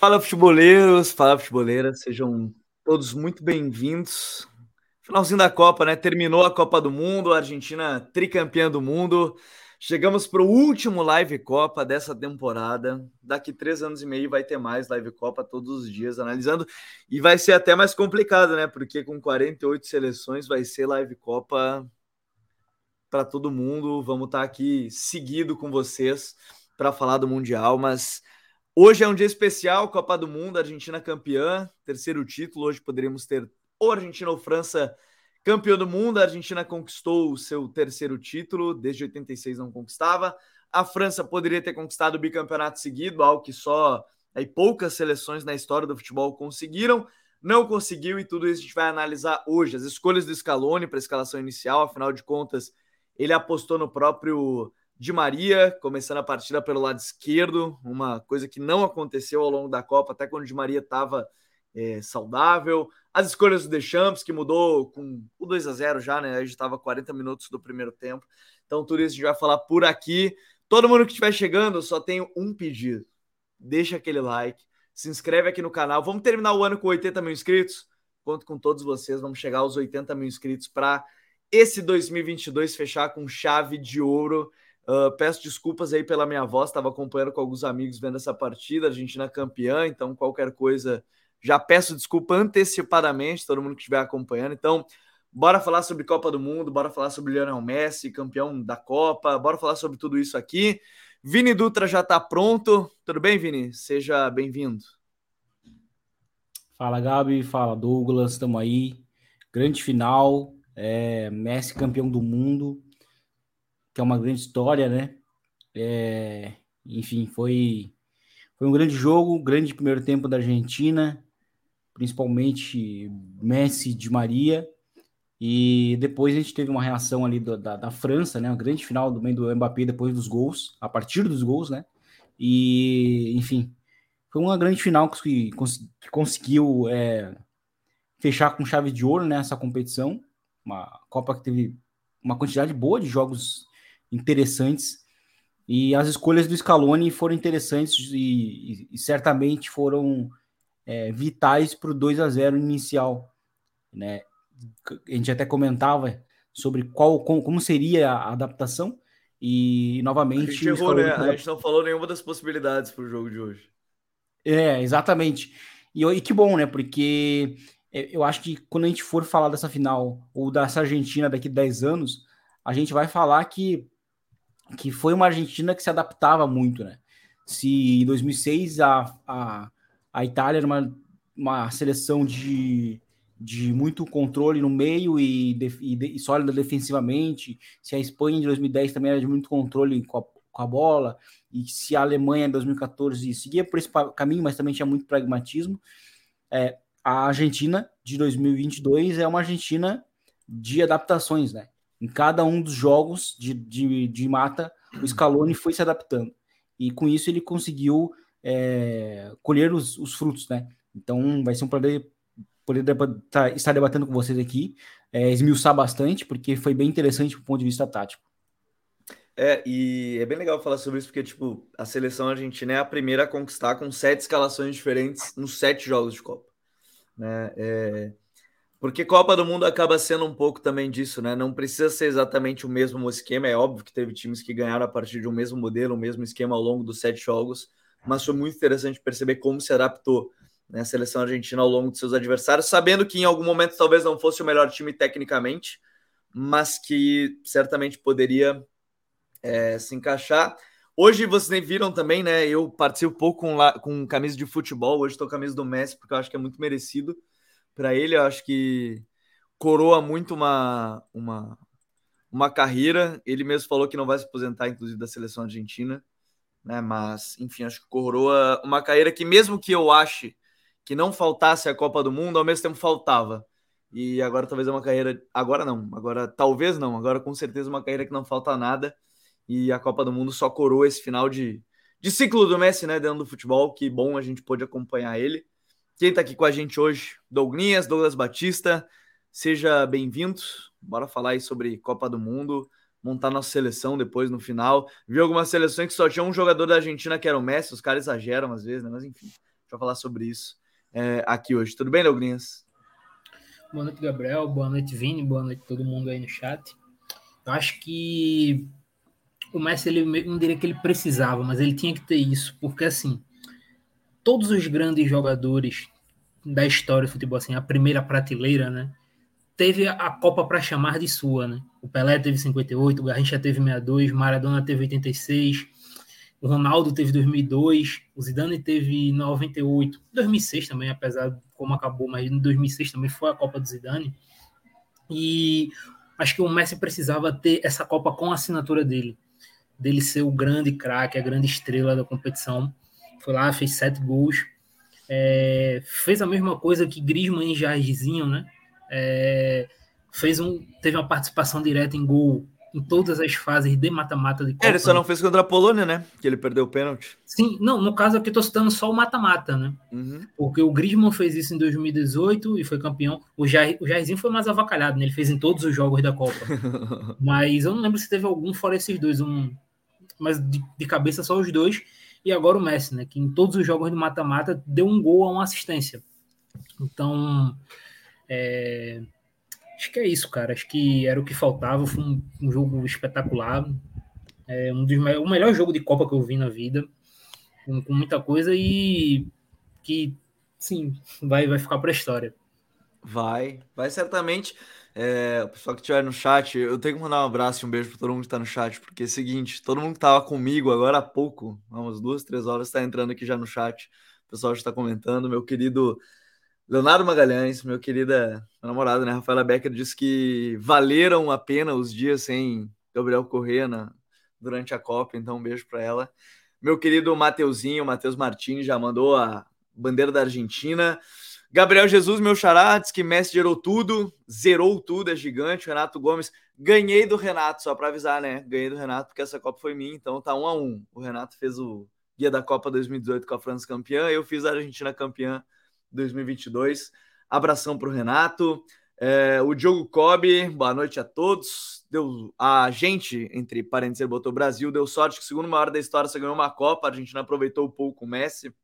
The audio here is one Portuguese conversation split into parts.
Fala futeboleiros, fala futeboleiras, sejam todos muito bem-vindos. Finalzinho da Copa, né? Terminou a Copa do Mundo, a Argentina tricampeã do mundo. Chegamos para o último Live Copa dessa temporada. Daqui três anos e meio vai ter mais Live Copa todos os dias analisando. E vai ser até mais complicado, né? Porque com 48 seleções vai ser Live Copa para todo mundo. Vamos estar tá aqui seguido com vocês para falar do Mundial, mas Hoje é um dia especial, Copa do Mundo, Argentina campeã, terceiro título. Hoje poderíamos ter ou Argentina ou França campeão do mundo. A Argentina conquistou o seu terceiro título, desde 86 não conquistava. A França poderia ter conquistado o bicampeonato seguido, algo que só aí, poucas seleções na história do futebol conseguiram. Não conseguiu e tudo isso a gente vai analisar hoje. As escolhas do Scaloni para a escalação inicial, afinal de contas, ele apostou no próprio de Maria, começando a partida pelo lado esquerdo, uma coisa que não aconteceu ao longo da Copa, até quando o Maria estava é, saudável. As escolhas do Deschamps, que mudou com o 2 a 0 já, né? A gente estava 40 minutos do primeiro tempo. Então, tudo isso a gente vai falar por aqui. Todo mundo que estiver chegando, só tenho um pedido. Deixa aquele like, se inscreve aqui no canal. Vamos terminar o ano com 80 mil inscritos? Conto com todos vocês, vamos chegar aos 80 mil inscritos para esse 2022 fechar com chave de ouro. Uh, peço desculpas aí pela minha voz, estava acompanhando com alguns amigos vendo essa partida, Argentina campeã, então qualquer coisa já peço desculpa antecipadamente, todo mundo que estiver acompanhando. Então, bora falar sobre Copa do Mundo, bora falar sobre Lionel Messi, campeão da Copa, bora falar sobre tudo isso aqui. Vini Dutra já está pronto. Tudo bem, Vini? Seja bem-vindo. Fala, Gabi. Fala, Douglas. Estamos aí. Grande final. É, Messi campeão do mundo que é uma grande história, né? É, enfim, foi, foi um grande jogo, grande primeiro tempo da Argentina, principalmente Messi de Maria. E depois a gente teve uma reação ali do, da, da França, né? Uma grande final do meio do Mbappé depois dos gols, a partir dos gols, né? E, enfim, foi uma grande final que, que conseguiu é, fechar com chave de ouro nessa né, competição. Uma Copa que teve uma quantidade boa de jogos interessantes. E as escolhas do Scaloni foram interessantes e, e, e certamente foram é, vitais para o 2 a 0 inicial. Né? A gente até comentava sobre qual como, como seria a adaptação. E novamente. A gente, errou, né? a gente não falou nenhuma das possibilidades para o jogo de hoje. É, exatamente. E, e que bom, né? Porque é, eu acho que quando a gente for falar dessa final ou dessa Argentina daqui a 10 anos, a gente vai falar que que foi uma Argentina que se adaptava muito, né? Se em 2006 a, a, a Itália era uma, uma seleção de, de muito controle no meio e, de, e, e sólida defensivamente, se a Espanha em 2010 também era de muito controle com a, com a bola, e se a Alemanha em 2014 seguia por esse caminho, mas também tinha muito pragmatismo, é, a Argentina de 2022 é uma Argentina de adaptações, né? Em cada um dos jogos de, de, de mata, o Scaloni foi se adaptando. E com isso ele conseguiu é, colher os, os, frutos, né? Então vai ser um prazer poder tá, estar debatendo com vocês aqui, é, esmiuçar bastante, porque foi bem interessante do ponto de vista tático. É, e é bem legal falar sobre isso, porque, tipo, a seleção argentina é a primeira a conquistar com sete escalações diferentes nos sete jogos de Copa. Né? É, porque Copa do Mundo acaba sendo um pouco também disso, né? Não precisa ser exatamente o mesmo esquema. É óbvio que teve times que ganharam a partir de um mesmo modelo, um mesmo esquema ao longo dos sete jogos, mas foi muito interessante perceber como se adaptou né, a seleção argentina ao longo de seus adversários, sabendo que em algum momento talvez não fosse o melhor time tecnicamente, mas que certamente poderia é, se encaixar. Hoje vocês viram também, né? Eu participo pouco com, com camisa de futebol. Hoje estou com camisa do Messi, porque eu acho que é muito merecido para ele, eu acho que coroa muito uma, uma, uma carreira. Ele mesmo falou que não vai se aposentar, inclusive, da seleção argentina, né? Mas, enfim, acho que coroa uma carreira que, mesmo que eu ache que não faltasse a Copa do Mundo, ao mesmo tempo faltava. E agora talvez é uma carreira. Agora não, agora talvez não, agora com certeza uma carreira que não falta nada. E a Copa do Mundo só coroa esse final de, de ciclo do Messi, né? Dentro do futebol. Que bom a gente pôde acompanhar ele. Quem está aqui com a gente hoje, Douglas, Douglas Batista, seja bem-vindo. Bora falar aí sobre Copa do Mundo, montar nossa seleção depois no final. Vi algumas seleções que só tinha um jogador da Argentina que era o Messi, os caras exageram às vezes, né? Mas enfim, vai falar sobre isso é, aqui hoje. Tudo bem, Leogrinhas? Boa noite, Gabriel. Boa noite, Vini. Boa noite todo mundo aí no chat. Eu acho que o Messi, ele não diria que ele precisava, mas ele tinha que ter isso, porque assim, todos os grandes jogadores da história do futebol, assim, a primeira prateleira, né? Teve a Copa para chamar de sua, né? O Pelé teve 58, o Garrincha teve 62, Maradona teve 86, o Ronaldo teve 2002, o Zidane teve 98, 2006 também, apesar de como acabou, mas em 2006 também foi a Copa do Zidane. E acho que o Messi precisava ter essa Copa com a assinatura dele, dele ser o grande craque, a grande estrela da competição. Foi lá, fez sete gols, é, fez a mesma coisa que Griezmann e Jairzinho, né? É, fez um, teve uma participação direta em gol em todas as fases de mata-mata de Copa. É, ele só não fez contra a Polônia, né? Que ele perdeu o pênalti. Sim, não, no caso aqui eu tô citando só o mata-mata, né? Uhum. Porque o Griezmann fez isso em 2018 e foi campeão. O, Jair, o Jairzinho foi mais avacalhado, né? Ele fez em todos os jogos da Copa. mas eu não lembro se teve algum fora esses dois, um, mas de, de cabeça só os dois. E agora o Messi, né? Que em todos os jogos de mata-mata deu um gol a uma assistência. Então, é, Acho que é isso, cara. Acho que era o que faltava. Foi um, um jogo espetacular. É um dos o melhor jogo de Copa que eu vi na vida. Com, com muita coisa e que, sim, vai, vai ficar para a história. Vai, vai certamente. É, o pessoal que estiver no chat, eu tenho que mandar um abraço e um beijo para todo mundo que está no chat, porque é o seguinte: todo mundo que estava comigo agora há pouco, umas duas, três horas, está entrando aqui já no chat. O pessoal já está comentando. Meu querido Leonardo Magalhães, meu querida namorada, né? Rafaela Becker disse que valeram a pena os dias sem Gabriel Corrêa na, durante a Copa, então um beijo para ela. Meu querido Mateuzinho, Matheus Martins, já mandou a bandeira da Argentina. Gabriel Jesus, meu xará, diz que Messi gerou tudo, zerou tudo, é gigante. Renato Gomes, ganhei do Renato, só para avisar, né? Ganhei do Renato porque essa Copa foi minha, então tá um a um. O Renato fez o guia da Copa 2018 com a França campeã, eu fiz a Argentina campeã 2022. Abração para o Renato. É, o Diogo Kobe, boa noite a todos. Deu a gente, entre parênteses, botou Brasil, deu sorte que, segundo maior da história, você ganhou uma Copa. A Argentina aproveitou um pouco o Messi.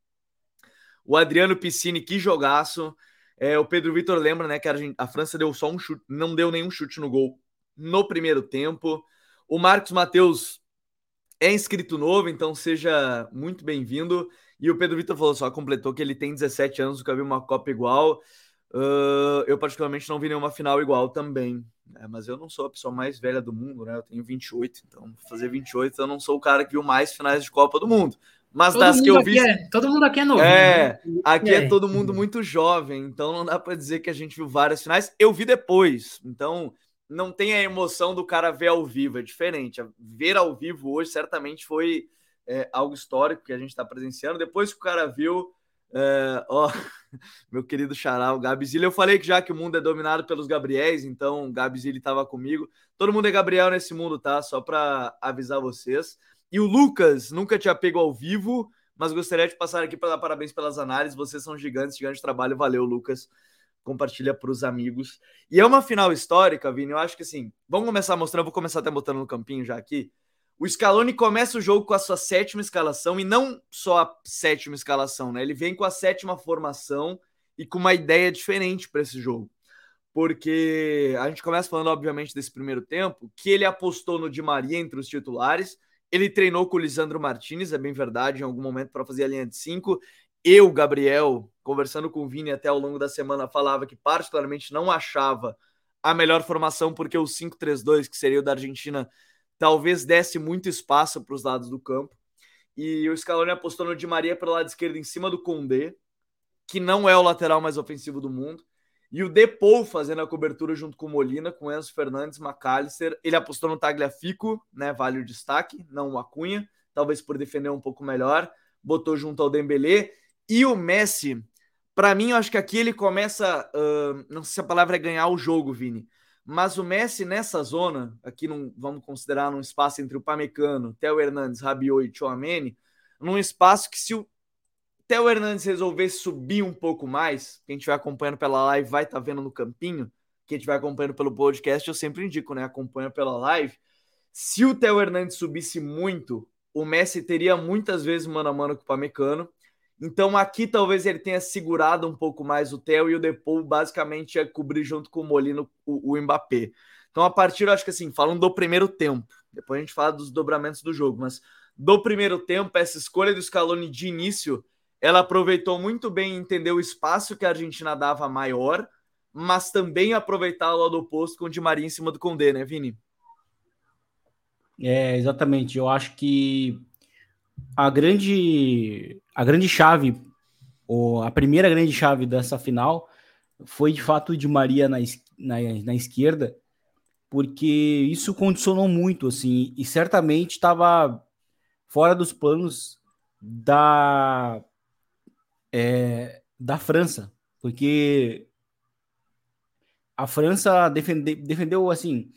O Adriano Piscine, que jogaço. É, o Pedro Vitor lembra né, que a, a França deu só um chute, não deu nenhum chute no gol no primeiro tempo. O Marcos Matheus é inscrito novo, então seja muito bem-vindo. E o Pedro Vitor falou só, completou que ele tem 17 anos, nunca viu uma Copa igual. Uh, eu, particularmente, não vi nenhuma final igual também. Né? Mas eu não sou a pessoa mais velha do mundo, né? Eu tenho 28, então fazer 28, eu não sou o cara que viu mais finais de Copa do mundo. Mas todo das que eu vi. É, todo mundo aqui é novo. É, né? aqui é. é todo mundo muito jovem, então não dá para dizer que a gente viu várias finais. Eu vi depois, então não tem a emoção do cara ver ao vivo, é diferente. Ver ao vivo hoje certamente foi é, algo histórico que a gente está presenciando. Depois que o cara viu, é, ó, meu querido Xará, o Gabizili, eu falei que já que o mundo é dominado pelos Gabriéis, então o Gabizili estava comigo. Todo mundo é Gabriel nesse mundo, tá? Só para avisar vocês. E o Lucas nunca tinha pego ao vivo, mas gostaria de passar aqui para dar parabéns pelas análises. Vocês são gigantes, gigante trabalho. Valeu, Lucas. Compartilha para os amigos. E é uma final histórica, Vini. Eu acho que assim, vamos começar mostrando. vou começar até botando no campinho já aqui. O Scaloni começa o jogo com a sua sétima escalação e não só a sétima escalação, né? Ele vem com a sétima formação e com uma ideia diferente para esse jogo. Porque a gente começa falando, obviamente, desse primeiro tempo, que ele apostou no Di Maria entre os titulares. Ele treinou com o Lisandro Martinez, é bem verdade, em algum momento para fazer a linha de cinco. Eu, Gabriel, conversando com o Vini até ao longo da semana, falava que particularmente não achava a melhor formação, porque o 5-3-2, que seria o da Argentina, talvez desse muito espaço para os lados do campo. E o Scaloni apostou no Di Maria pelo lado esquerdo em cima do Condé, que não é o lateral mais ofensivo do mundo. E o Depou fazendo a cobertura junto com Molina, com Enzo Fernandes, McAllister. Ele apostou no Tagliafico, né? Vale o destaque, não o Acunha, talvez por defender um pouco melhor. Botou junto ao Dembélé. E o Messi, para mim, eu acho que aqui ele começa. Uh, não sei se a palavra é ganhar o jogo, Vini. Mas o Messi nessa zona, aqui num, vamos considerar num espaço entre o Pamecano, Theo Hernandes, Rabiot e Chouameni, num espaço que se o Theo Hernandes resolvesse subir um pouco mais, quem estiver acompanhando pela live vai estar tá vendo no campinho, quem estiver acompanhando pelo podcast, eu sempre indico, né? Acompanha pela live. Se o Theo Hernandes subisse muito, o Messi teria muitas vezes mano a mano com o Pamecano Então aqui talvez ele tenha segurado um pouco mais o Theo e o Depou basicamente ia cobrir junto com o Molino o, o Mbappé. Então a partir, acho que assim, falando do primeiro tempo, depois a gente fala dos dobramentos do jogo, mas do primeiro tempo, essa escolha do Scaloni de início, ela aproveitou muito bem entender o espaço que a Argentina dava maior, mas também aproveitar o lado oposto com o Di Maria em cima do Condé, né, Vini? É, exatamente. Eu acho que a grande, a grande chave, ou a primeira grande chave dessa final foi de fato o de Maria na, na, na esquerda, porque isso condicionou muito, assim, e certamente estava fora dos planos da, é, da França, porque a França defende, defendeu, assim,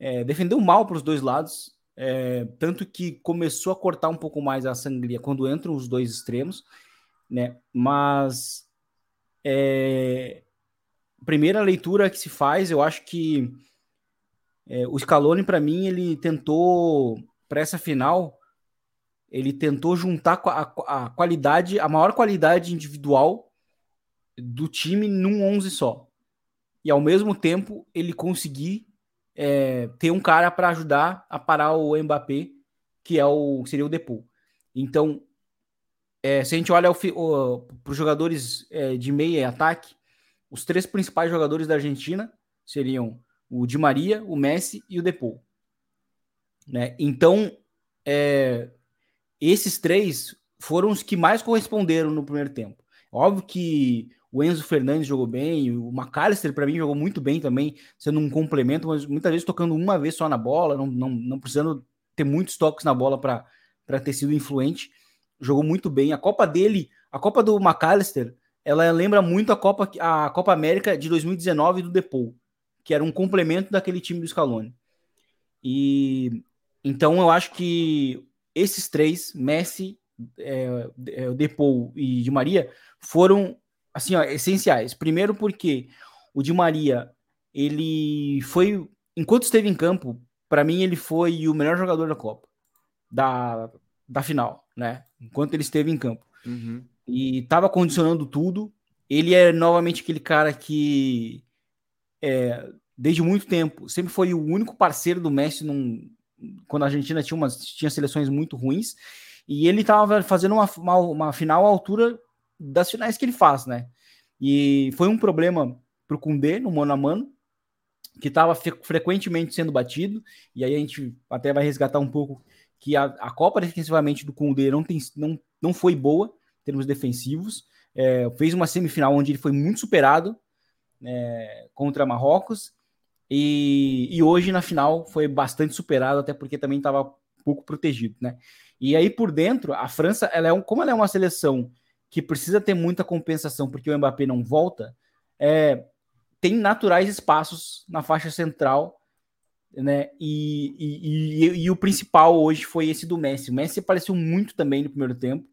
é, defendeu mal para os dois lados, é, tanto que começou a cortar um pouco mais a sangria quando entram os dois extremos, né? Mas é, primeira leitura que se faz, eu acho que é, o Scaloni, para mim, ele tentou para essa final, ele tentou juntar a, a, qualidade, a maior qualidade individual do time num 11 só. E ao mesmo tempo ele conseguir é, ter um cara para ajudar a parar o Mbappé, que é o seria o Depou. Então, é, se a gente olha para os jogadores é, de meia e ataque, os três principais jogadores da Argentina seriam o Di Maria, o Messi e o Depou. Né? Então, é, esses três foram os que mais corresponderam no primeiro tempo. Óbvio que o Enzo Fernandes jogou bem, o McAllister, para mim, jogou muito bem também, sendo um complemento, mas muitas vezes tocando uma vez só na bola, não, não, não precisando ter muitos toques na bola para ter sido influente. Jogou muito bem. A Copa dele, a Copa do McAllister, ela lembra muito a Copa, a Copa América de 2019 do Depou, que era um complemento daquele time do Scaloni. E então eu acho que esses três, Messi, é, é, Depou e Di Maria, foram assim, ó, essenciais. Primeiro porque o Di Maria, ele foi, enquanto esteve em campo, para mim ele foi o melhor jogador da Copa, da, da final, né? Enquanto ele esteve em campo. Uhum. E estava condicionando tudo. Ele é novamente aquele cara que, é, desde muito tempo, sempre foi o único parceiro do Messi num, quando a Argentina tinha, umas, tinha seleções muito ruins. E ele estava fazendo uma, uma, uma final à altura das finais que ele faz, né? E foi um problema para o Kundê no mano a mano, que estava frequentemente sendo batido, e aí a gente até vai resgatar um pouco que a, a Copa defensivamente do Kundê não, tem, não, não foi boa em termos defensivos, é, fez uma semifinal onde ele foi muito superado é, contra Marrocos, e, e hoje na final foi bastante superado, até porque também estava pouco protegido, né? E aí por dentro, a França, ela é um, como ela é uma seleção que precisa ter muita compensação porque o Mbappé não volta, é, tem naturais espaços na faixa central, né? E, e, e, e, o principal hoje foi esse do Messi. O Messi apareceu muito também no primeiro tempo,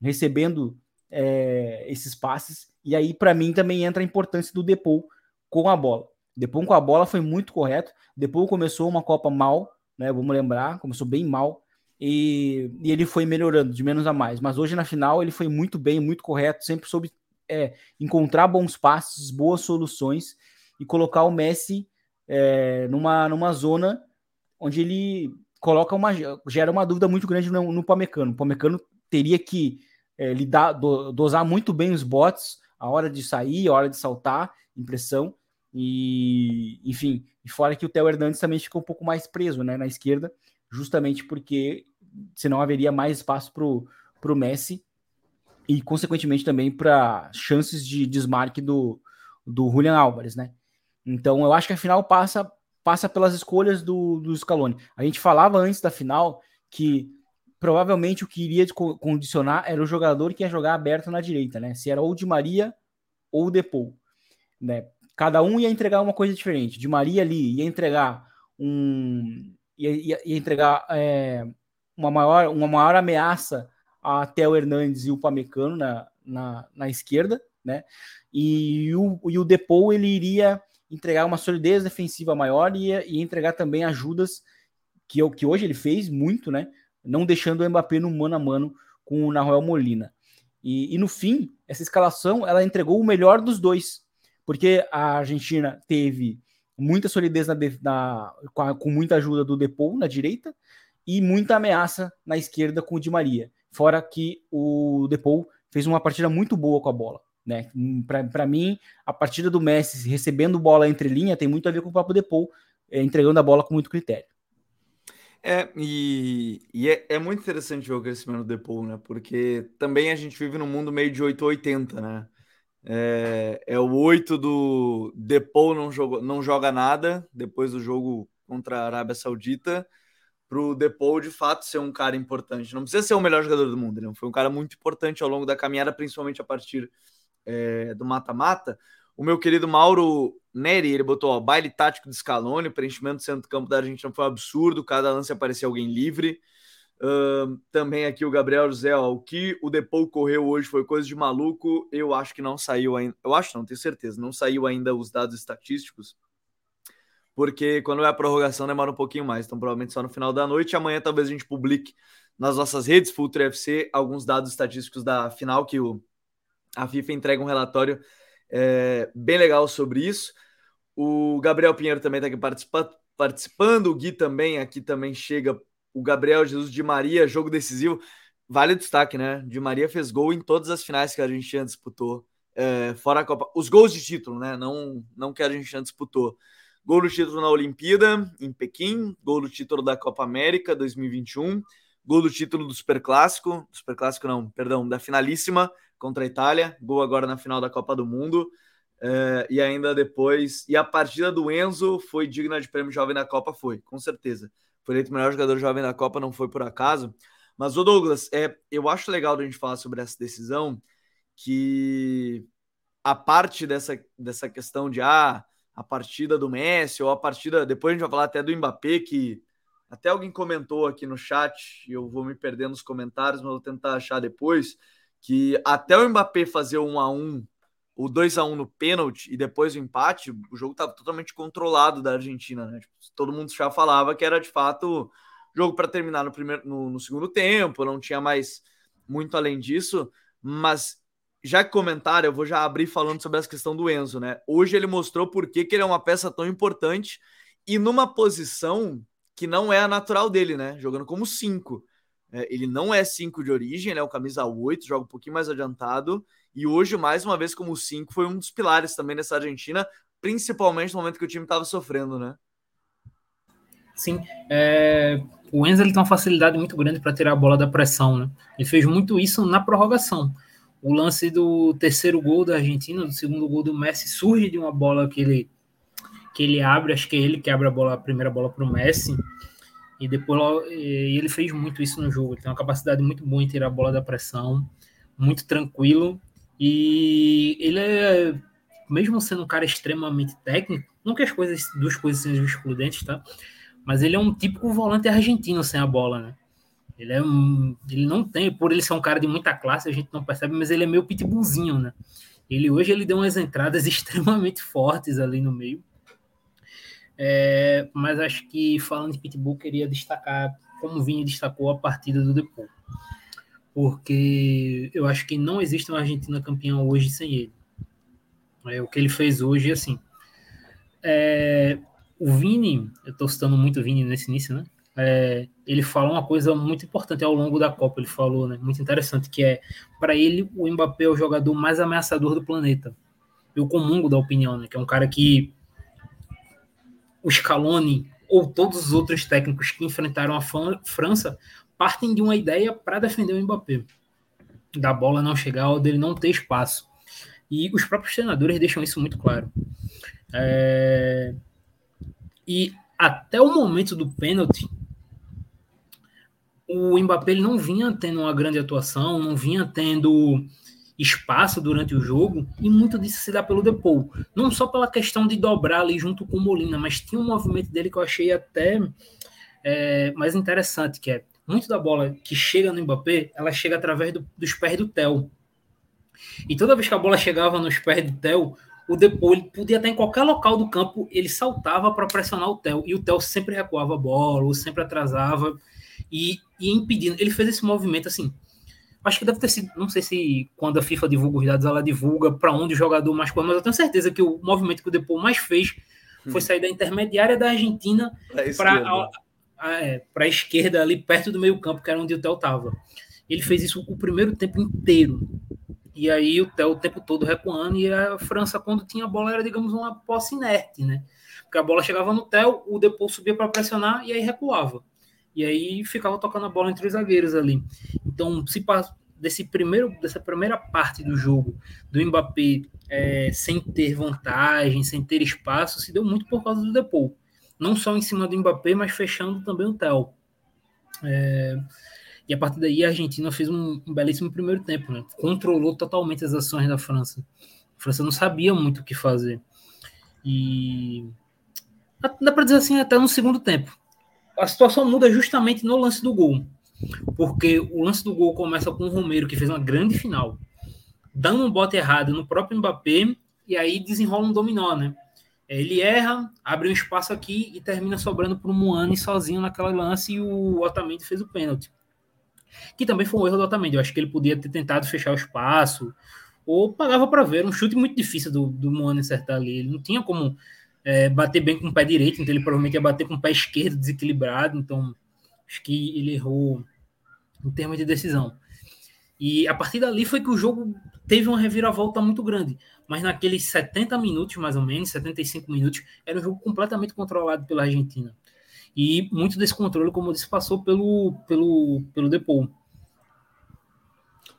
recebendo é, esses passes. E aí, para mim, também entra a importância do Depou com a bola. Depou com a bola foi muito correto. Depou começou uma Copa mal, né? Vamos lembrar, começou bem mal. E, e, ele foi melhorando de menos a mais. Mas hoje na final ele foi muito bem, muito correto, sempre soube é, encontrar bons passes, boas soluções e colocar o Messi é, numa, numa zona onde ele coloca uma gera uma dúvida muito grande no, no Pamecano. O Pamecano teria que é, lidar, do, dosar muito bem os bots, a hora de sair, a hora de saltar, impressão. E, enfim, e fora que o Theo Hernandes também ficou um pouco mais preso né, na esquerda, justamente porque senão haveria mais espaço para o Messi e, consequentemente, também para chances de desmarque do, do Julian Álvares, né? Então, eu acho que a final passa, passa pelas escolhas do, do Scaloni. A gente falava antes da final que provavelmente o que iria condicionar era o jogador que ia jogar aberto na direita, né? Se era ou de Maria ou Depou, né? Cada um ia entregar uma coisa diferente. De Maria ali ia entregar um ia, ia, ia entregar é, uma maior, uma maior ameaça a Theo Hernandes e o Pamecano na, na, na esquerda, né? E o, e o Depou ele iria entregar uma solidez defensiva maior e ia entregar também ajudas que, que hoje ele fez muito, né? Não deixando o Mbappé no mano a mano com o Nahuel Molina. E, e, no fim, essa escalação ela entregou o melhor dos dois, porque a Argentina teve muita solidez na, na com, muita ajuda do Depou na direita e muita ameaça na esquerda com o Di Maria. Fora que o Depou fez uma partida muito boa com a bola. Né? Para mim, a partida do Messi recebendo bola entre linha tem muito a ver com o Papo Depou, é, entregando a bola com muito critério. É, e, e é, é, muito interessante ver o crescimento do Depou, né? Porque também a gente vive num mundo meio de 880, né? É, é o 8 do Depou não, não joga nada depois do jogo contra a Arábia Saudita, para o Depou de fato ser um cara importante. Não precisa ser o melhor jogador do mundo, né? Foi um cara muito importante ao longo da caminhada, principalmente a partir é, do mata-mata. O meu querido Mauro Neri, ele botou ó, baile tático de Scaloni, preenchimento do centro-campo da Argentina foi um absurdo, cada lance aparecia alguém livre. Uh, também aqui o Gabriel José, ó, o que o Depou correu hoje foi coisa de maluco. Eu acho que não saiu ainda. Eu acho, não tenho certeza, não saiu ainda os dados estatísticos, porque quando é a prorrogação demora um pouquinho mais, então provavelmente só no final da noite. Amanhã talvez a gente publique nas nossas redes Future FC alguns dados estatísticos da final que o, a FIFA entrega um relatório é, bem legal sobre isso. O Gabriel Pinheiro também está aqui participa participando, o Gui também aqui também chega o Gabriel Jesus de Maria, jogo decisivo. Vale o destaque, né? De Maria fez gol em todas as finais que a Argentina disputou, é, fora a Copa. Os gols de título, né? Não, não que a Argentina disputou. Gol do título na Olimpíada, em Pequim, gol do título da Copa América 2021, gol do título do Superclássico, Superclássico não, perdão, da finalíssima contra a Itália, gol agora na final da Copa do Mundo. É, e ainda depois. E a partida do Enzo foi digna de prêmio jovem da Copa? Foi, com certeza foi eleito o melhor jogador jovem da Copa, não foi por acaso. Mas, o Douglas, é, eu acho legal a gente falar sobre essa decisão, que a parte dessa, dessa questão de ah, a partida do Messi, ou a partida. Depois a gente vai falar até do Mbappé, que até alguém comentou aqui no chat, eu vou me perder nos comentários, mas vou tentar achar depois, que até o Mbappé fazer um a um o 2 a 1 no pênalti e depois o empate, o jogo estava totalmente controlado da Argentina, né? Tipo, todo mundo já falava que era de fato jogo para terminar no primeiro no, no, segundo tempo, não tinha mais muito além disso, mas já que comentaram, eu vou já abrir falando sobre essa questão do Enzo, né? Hoje ele mostrou por que, que ele é uma peça tão importante e numa posição que não é a natural dele, né? Jogando como 5. É, ele não é 5 de origem, ele é o camisa 8, joga um pouquinho mais adiantado e hoje, mais uma vez, como 5, foi um dos pilares também nessa Argentina, principalmente no momento que o time estava sofrendo, né? Sim, é... o Enzo ele tem uma facilidade muito grande para tirar a bola da pressão, né? Ele fez muito isso na prorrogação. O lance do terceiro gol da Argentina, do segundo gol do Messi, surge de uma bola que ele, que ele abre, acho que é ele que abre a bola, a primeira bola para o Messi, e depois e ele fez muito isso no jogo. Ele tem uma capacidade muito boa em tirar a bola da pressão, muito tranquilo e ele é, mesmo sendo um cara extremamente técnico, não que as coisas, duas coisas sejam excludentes, tá? Mas ele é um típico volante argentino sem a bola, né? Ele é um, ele não tem, por ele ser um cara de muita classe, a gente não percebe, mas ele é meio pitbullzinho, né? Ele hoje ele deu umas entradas extremamente fortes ali no meio. É, mas acho que falando de pitbull, queria destacar como o Vini destacou a partida do Depô porque eu acho que não existe uma Argentina campeã hoje sem ele. É, o que ele fez hoje, assim. É, o Vini, eu estou citando muito o Vini nesse início, né? É, ele falou uma coisa muito importante ao longo da Copa. Ele falou, né? Muito interessante, que é para ele o Mbappé é o jogador mais ameaçador do planeta. Eu comungo da opinião, né? Que é um cara que o Scaloni ou todos os outros técnicos que enfrentaram a França partem de uma ideia para defender o Mbappé, da bola não chegar ou dele não ter espaço. E os próprios treinadores deixam isso muito claro. É... E até o momento do pênalti, o Mbappé não vinha tendo uma grande atuação, não vinha tendo espaço durante o jogo, e muito disso se dá pelo Depou. Não só pela questão de dobrar ali junto com o Molina, mas tinha um movimento dele que eu achei até é, mais interessante, que é muito da bola que chega no Mbappé, ela chega através do, dos pés do Theo. E toda vez que a bola chegava nos pés do Theo, o Depô ele podia estar em qualquer local do campo, ele saltava para pressionar o Theo. E o Theo sempre recuava a bola, ou sempre atrasava e, e impedindo. Ele fez esse movimento assim. Acho que deve ter sido, não sei se quando a FIFA divulga os dados, ela divulga para onde o jogador mais corre, mas eu tenho certeza que o movimento que o Depou mais fez foi hum. sair da intermediária da Argentina para a, é, esquerda, ali perto do meio-campo, que era onde o Theo estava. Ele fez isso o primeiro tempo inteiro. E aí o Theo o tempo todo recuando, e a França, quando tinha a bola, era, digamos, uma posse inerte, né? Porque a bola chegava no Theo, o Depou subia para pressionar e aí recuava. E aí ficava tocando a bola entre os zagueiros ali. Então, se desse primeiro, dessa primeira parte do jogo do Mbappé é, sem ter vantagem, sem ter espaço, se deu muito por causa do Depou. Não só em cima do Mbappé, mas fechando também o Theo. É, e a partir daí a Argentina fez um, um, belíssimo primeiro tempo, né? Controlou totalmente as ações da França. A França não sabia muito o que fazer. E dá para dizer assim até no segundo tempo a situação muda justamente no lance do gol. Porque o lance do gol começa com o Romero, que fez uma grande final, dando um bote errado no próprio Mbappé, e aí desenrola um dominó, né? Ele erra, abre um espaço aqui e termina sobrando para o Moane sozinho naquela lance e o Otamendi fez o pênalti. Que também foi um erro do Otamendi. Eu acho que ele podia ter tentado fechar o espaço ou pagava para ver. Um chute muito difícil do, do Moane acertar ali. Ele não tinha como é, bater bem com o pé direito, então ele provavelmente ia bater com o pé esquerdo desequilibrado, então acho que ele errou em termos de decisão. E a partir dali foi que o jogo teve uma reviravolta muito grande. Mas naqueles 70 minutos, mais ou menos, 75 minutos, era um jogo completamente controlado pela Argentina. E muito desse controle, como eu disse, passou pelo, pelo, pelo Depou.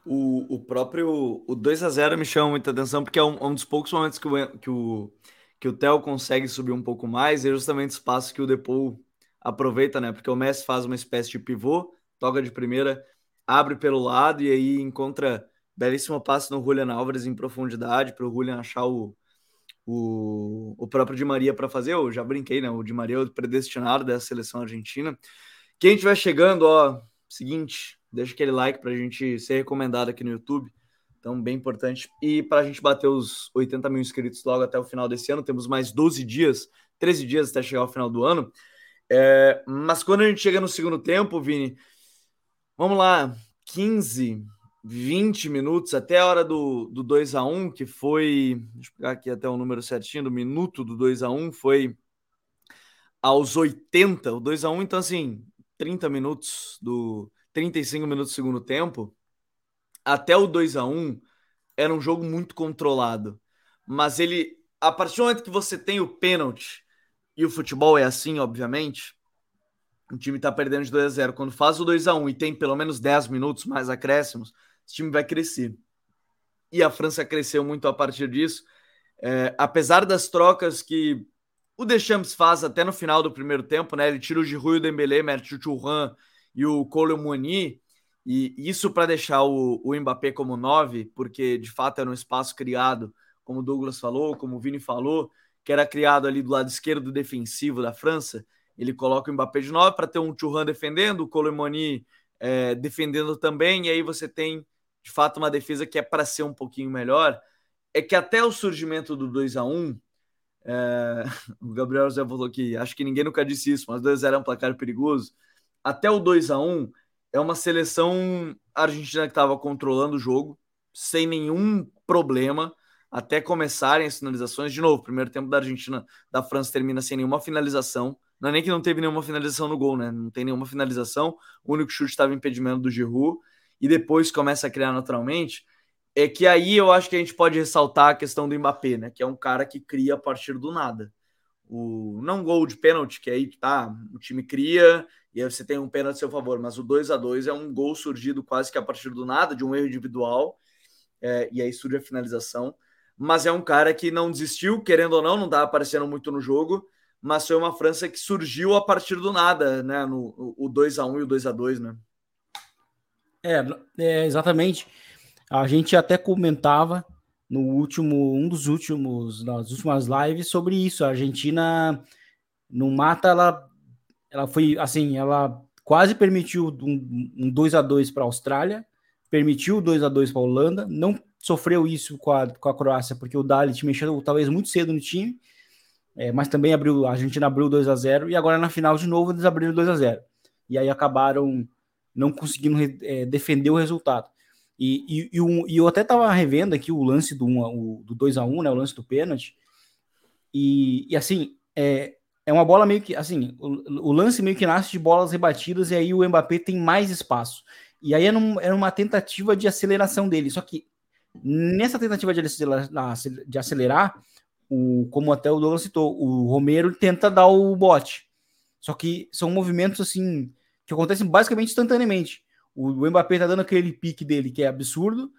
O, o próprio o 2 a 0 me chama muita atenção, porque é um, é um dos poucos momentos que o, que o que o Theo consegue subir um pouco mais, é justamente o espaço que o Depou aproveita, né? Porque o Messi faz uma espécie de pivô, toca de primeira, abre pelo lado e aí encontra belíssimo passe no Julian Álvares em profundidade para o Julian achar o, o, o próprio Di Maria para fazer. Eu já brinquei, né? O Di Maria é o predestinado dessa seleção argentina. Quem estiver chegando, ó, seguinte, deixa aquele like para a gente ser recomendado aqui no YouTube. Então, bem importante. E para a gente bater os 80 mil inscritos logo até o final desse ano, temos mais 12 dias, 13 dias até chegar ao final do ano. É, mas quando a gente chega no segundo tempo, Vini, vamos lá, 15, 20 minutos até a hora do, do 2 a 1 que foi. Deixa eu pegar aqui até o número certinho, do minuto do 2 a 1 foi aos 80, o 2 a 1 então assim, 30 minutos do 35 minutos do segundo tempo até o 2 a 1 era um jogo muito controlado. Mas ele, a partir do momento que você tem o pênalti, e o futebol é assim, obviamente, o time tá perdendo de 2 a 0 Quando faz o 2 a 1 e tem pelo menos 10 minutos mais acréscimos, esse time vai crescer. E a França cresceu muito a partir disso. É, apesar das trocas que o Deschamps faz até no final do primeiro tempo, né? Ele tira o Giroud, o Dembélé, mete o Thuram e o Colomoni. E isso para deixar o, o Mbappé como 9, porque de fato era um espaço criado, como o Douglas falou, como o Vini falou, que era criado ali do lado esquerdo defensivo da França. Ele coloca o Mbappé de 9 para ter um Thuram defendendo, o Colomoni é, defendendo também, e aí você tem de fato uma defesa que é para ser um pouquinho melhor. É que até o surgimento do 2 a 1 é... o Gabriel já falou que acho que ninguém nunca disse isso, mas 2 a 0 é um placar perigoso. Até o 2 a 1 é uma seleção argentina que estava controlando o jogo sem nenhum problema até começarem as finalizações. De novo, primeiro tempo da Argentina, da França termina sem nenhuma finalização. Não é nem que não teve nenhuma finalização no gol, né? Não tem nenhuma finalização. O único chute estava impedimento do Giroud e depois começa a criar naturalmente. É que aí eu acho que a gente pode ressaltar a questão do Mbappé, né? Que é um cara que cria a partir do nada. O não gol de pênalti, que aí tá, o time cria e aí você tem um pênalti a seu favor, mas o 2 a 2 é um gol surgido quase que a partir do nada, de um erro individual, é, e aí surge a finalização. Mas é um cara que não desistiu, querendo ou não, não estava aparecendo muito no jogo, mas foi uma França que surgiu a partir do nada, né? No, o 2 a 1 e o 2 a 2 né? É, é, exatamente. A gente até comentava no último, um dos últimos, nas últimas lives sobre isso. A Argentina no mata, ela ela foi assim, ela quase permitiu um, um 2 a 2 para a Austrália, permitiu 2 a 2 para a Holanda, não sofreu isso com a, com a Croácia, porque o Dalit mexeu talvez muito cedo no time, é, mas também abriu, a Argentina abriu 2 a 0 e agora na final de novo eles abriram 2 a 0 e aí acabaram não conseguindo é, defender o resultado. E, e, e, um, e eu até tava revendo aqui o lance do, um, do 2 a 1 né? O lance do pênalti. E, e assim, é, é uma bola meio que assim, o, o, lance meio que nasce de bolas rebatidas e aí o Mbappé tem mais espaço. E aí é, num, é uma tentativa de aceleração dele. Só que nessa tentativa de acelerar, de acelerar o, como até o Douglas citou, o Romero tenta dar o bote. Só que são movimentos assim que acontecem basicamente instantaneamente. O, o Mbappé tá dando aquele pique dele que é absurdo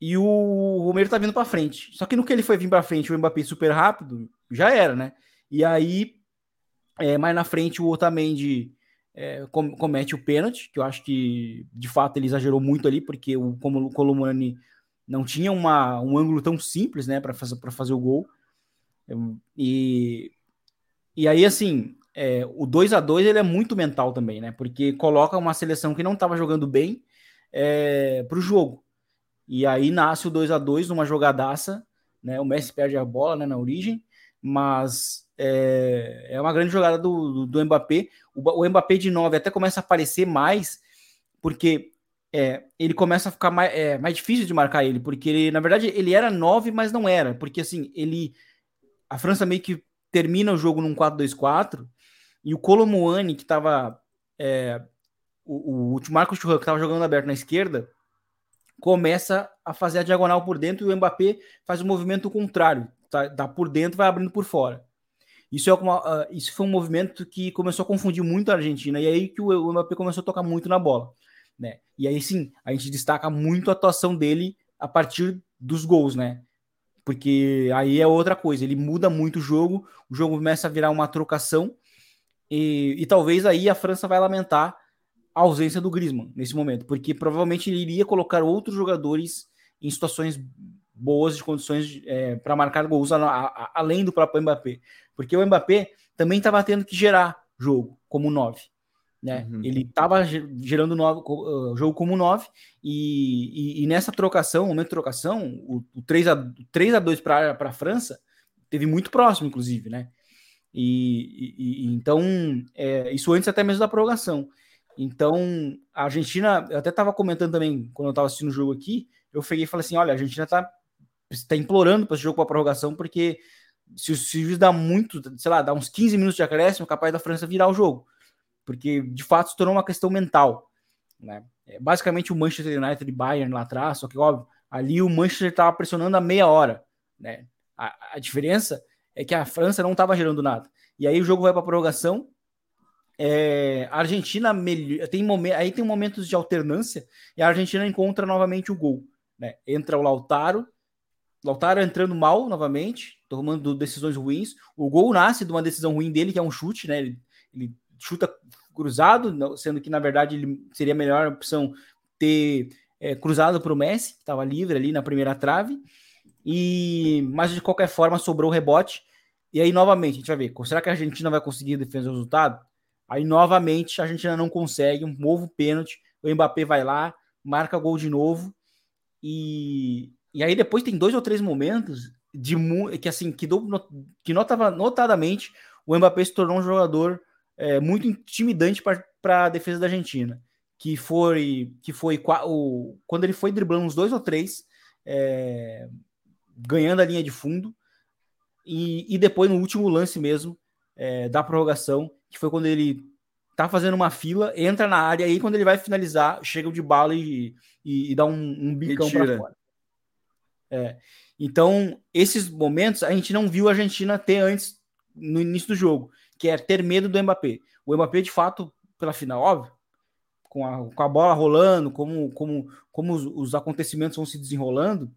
e o Romero tá vindo para frente. Só que no que ele foi vir para frente, o Mbappé super rápido, já era, né? E aí, é, mais na frente, o Otamendi é, comete o pênalti, que eu acho que de fato ele exagerou muito ali, porque o, como o Colomani não tinha uma, um ângulo tão simples, né, para fazer, fazer o gol. E, e aí, assim, é, o 2 a 2 ele é muito mental também, né? Porque coloca uma seleção que não estava jogando bem é, para o jogo. E aí nasce o 2 a 2 numa jogadaça, né? O Messi perde a bola né, na origem, mas é, é uma grande jogada do, do, do Mbappé. O, o, Mbappé de 9 até começa a aparecer mais, porque é, ele começa a ficar mais, é, mais difícil de marcar ele, porque ele, na verdade, ele era 9, mas não era, porque assim, ele. A França meio que termina o jogo num 4-2-4, e o Colomuani, que estava. É, o, o Marcos Churran, que estava jogando aberto na esquerda, começa a fazer a diagonal por dentro e o Mbappé faz o movimento contrário, tá, tá por dentro vai abrindo por fora. Isso, é uma, uh, isso foi um movimento que começou a confundir muito a Argentina, e aí que o, o Mbappé começou a tocar muito na bola. Né? E aí sim, a gente destaca muito a atuação dele a partir dos gols, né? Porque aí é outra coisa, ele muda muito o jogo, o jogo começa a virar uma trocação, e, e talvez aí a França vai lamentar a ausência do Griezmann nesse momento, porque provavelmente ele iria colocar outros jogadores em situações boas de condições é, para marcar gols a, a, além do próprio Mbappé, porque o Mbappé também estava tendo que gerar jogo como 9. Né? Uhum. Ele estava gerando nove, uh, jogo como 9 e, e, e, nessa trocação, momento de trocação, o, o 3 a 3 a 2 para a França teve muito próximo, inclusive, né? E, e então é, isso antes até mesmo da prorrogação. Então, a Argentina, eu até estava comentando também, quando eu estava assistindo o jogo aqui, eu peguei e falei assim: olha, a Argentina está tá implorando para esse jogo para prorrogação, porque se o juiz dá muito, sei lá, dá uns 15 minutos de acréscimo, capaz da França virar o jogo. Porque, de fato, se tornou uma questão mental. Né? É, basicamente, o Manchester United e Bayern lá atrás, só que, óbvio, ali o Manchester estava pressionando a meia hora. Né? A, a diferença é que a França não estava gerando nada. E aí o jogo vai para prorrogação, é, a Argentina tem aí tem momentos de alternância e a Argentina encontra novamente o gol. Né? Entra o Lautaro, Lautaro entrando mal novamente, tomando decisões ruins. O gol nasce de uma decisão ruim dele, que é um chute, né? Ele, ele chuta cruzado, sendo que na verdade ele seria a melhor opção ter é, cruzado para o Messi, que estava livre ali na primeira trave. E mas de qualquer forma sobrou o rebote. E aí novamente a gente vai ver, será que a Argentina vai conseguir defender o resultado? Aí, novamente, a Argentina não consegue um novo pênalti. O Mbappé vai lá, marca gol de novo. E, e aí depois tem dois ou três momentos de que assim que, do, que notava, notadamente o Mbappé se tornou um jogador é, muito intimidante para a defesa da Argentina. Que foi que foi o, quando ele foi driblando uns dois ou três, é, ganhando a linha de fundo. E, e depois no último lance mesmo é, da prorrogação, que foi quando ele tá fazendo uma fila, entra na área, e aí quando ele vai finalizar, chega de bala e, e, e dá um, um bicão para fora. É. Então, esses momentos a gente não viu a Argentina ter antes no início do jogo, que é ter medo do Mbappé. O Mbappé, de fato, pela final, óbvio, com a, com a bola rolando, como, como, como os, os acontecimentos vão se desenrolando,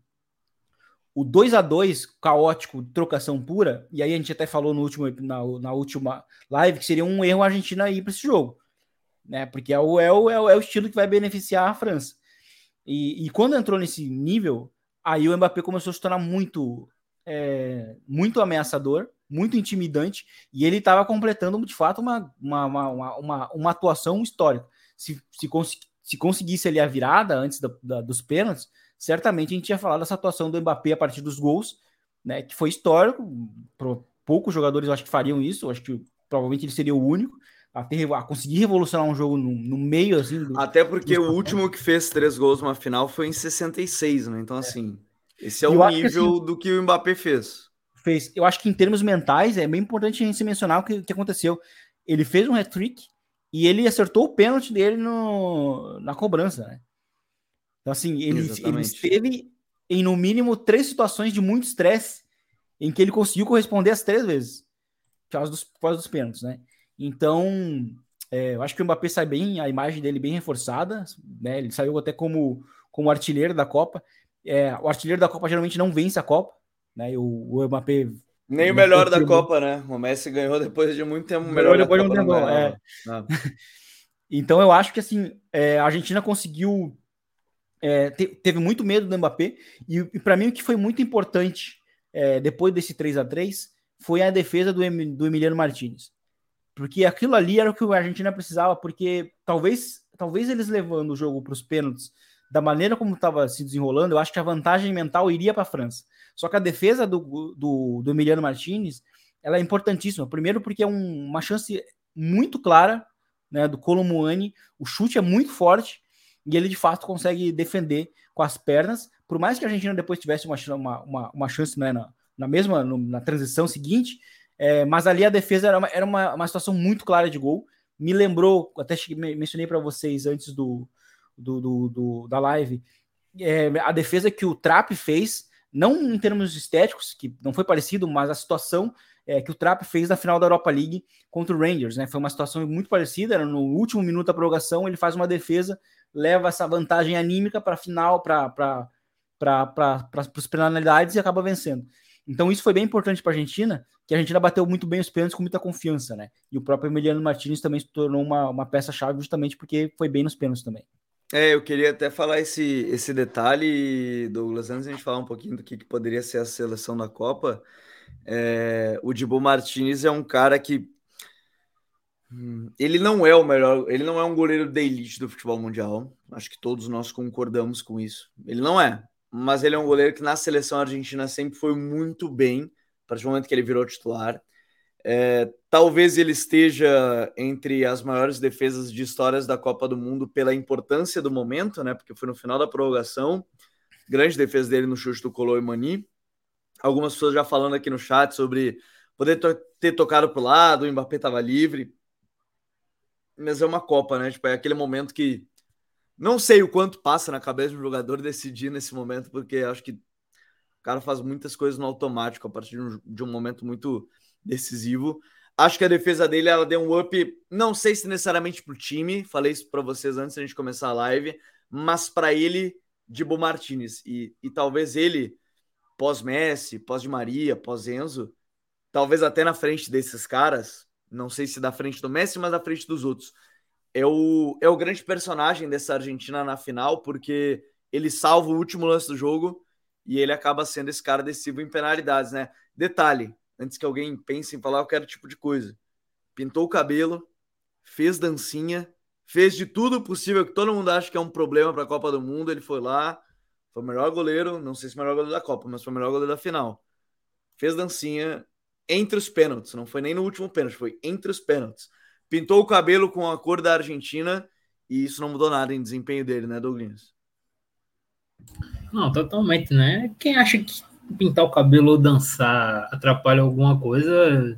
o 2 a 2 caótico, trocação pura, e aí a gente até falou no último, na, na última live que seria um erro a Argentina ir para esse jogo, né? Porque é o, é, o, é, o, é o estilo que vai beneficiar a França. E, e quando entrou nesse nível, aí o Mbappé começou a se tornar muito, é, muito ameaçador, muito intimidante, e ele estava completando de fato uma, uma, uma, uma, uma atuação histórica. Se, se, cons se conseguisse ali a virada antes da, da, dos pênaltis, certamente a gente ia falar dessa atuação do Mbappé a partir dos gols, né, que foi histórico. Poucos jogadores eu acho que fariam isso, eu acho que provavelmente ele seria o único, a, ter, a conseguir revolucionar um jogo no, no meio, assim. Do, Até porque o último que fez três gols numa final foi em 66, né? Então, assim, esse é o nível que, assim, do que o Mbappé fez. Fez. Eu acho que em termos mentais é bem importante a gente mencionar o que, que aconteceu. Ele fez um hat-trick e ele acertou o pênalti dele no, na cobrança, né? Então, assim, ele, ele esteve em no mínimo três situações de muito estresse em que ele conseguiu corresponder as três vezes, por causa dos, por causa dos pênaltis, né? Então, é, eu acho que o Mbappé sai bem, a imagem dele bem reforçada, né? Ele saiu até como, como artilheiro da Copa. É, o artilheiro da Copa geralmente não vence a Copa, né? O, o Mbappé nem o melhor da Copa, né? O Messi ganhou depois de muito tempo o melhor depois da Copa. De um tempo, é. Ah. então eu acho que assim, é, a Argentina conseguiu. É, te, teve muito medo do Mbappé, e, e para mim o que foi muito importante é, depois desse 3 a 3 foi a defesa do, do Emiliano Martinez. Porque aquilo ali era o que a Argentina precisava, porque talvez, talvez eles levando o jogo para os pênaltis da maneira como estava se desenrolando, eu acho que a vantagem mental iria para a França. Só que a defesa do, do, do, Emiliano Martinez ela é importantíssima. Primeiro, porque é um, uma chance muito clara né, do Colomuani, o chute é muito forte e ele de fato consegue defender com as pernas. Por mais que a Argentina depois tivesse uma, uma, uma chance né, na, na mesma no, na transição seguinte, é, mas ali a defesa era, uma, era uma, uma situação muito clara de gol. Me lembrou, até mencionei para vocês antes do, do, do, do da live, é, a defesa que o Trap fez, não em termos estéticos, que não foi parecido, mas a situação é, que o Trap fez na final da Europa League contra o Rangers, né? Foi uma situação muito parecida, era no último minuto da prorrogação, ele faz uma defesa, leva essa vantagem anímica para a final, para as penalidades e acaba vencendo. Então isso foi bem importante para a Argentina, que a Argentina bateu muito bem os pênaltis com muita confiança, né? E o próprio Emiliano Martinez também se tornou uma, uma peça-chave justamente porque foi bem nos pênaltis também. É, eu queria até falar esse, esse detalhe, Douglas, antes de a gente falar um pouquinho do que, que poderia ser a seleção da Copa. É, o Dibu Martinez é um cara que hum, ele não é o melhor, ele não é um goleiro da elite do futebol mundial. Acho que todos nós concordamos com isso. Ele não é mas ele é um goleiro que na seleção argentina sempre foi muito bem, a partir do momento que ele virou titular. É, talvez ele esteja entre as maiores defesas de histórias da Copa do Mundo pela importância do momento, né? Porque foi no final da prorrogação. Grande defesa dele no chute do Colô e Mani. Algumas pessoas já falando aqui no chat sobre poder to ter tocado para o lado, o Mbappé estava livre. Mas é uma Copa, né? Tipo, é aquele momento que não sei o quanto passa na cabeça do jogador decidir nesse momento, porque acho que o cara faz muitas coisas no automático a partir de um, de um momento muito decisivo. Acho que a defesa dele ela deu um up, não sei se necessariamente para o time, falei isso para vocês antes da gente começar a live, mas para ele, de Martinez. E, e talvez ele, pós-Messi, pós-de Maria, pós-Enzo, talvez até na frente desses caras, não sei se da frente do Messi, mas da frente dos outros é o, é o grande personagem dessa Argentina na final, porque ele salva o último lance do jogo e ele acaba sendo esse cara decisivo em penalidades, né? Detalhe, antes que alguém pense em falar, eu quero tipo de coisa. Pintou o cabelo, fez dancinha, fez de tudo possível que todo mundo acha que é um problema para a Copa do Mundo. Ele foi lá, foi o melhor goleiro, não sei se o melhor goleiro da Copa, mas foi o melhor goleiro da final. Fez dancinha entre os pênaltis, não foi nem no último pênalti, foi entre os pênaltis pintou o cabelo com a cor da Argentina e isso não mudou nada em desempenho dele, né, Douglas? Não, totalmente, né? Quem acha que pintar o cabelo ou dançar atrapalha alguma coisa,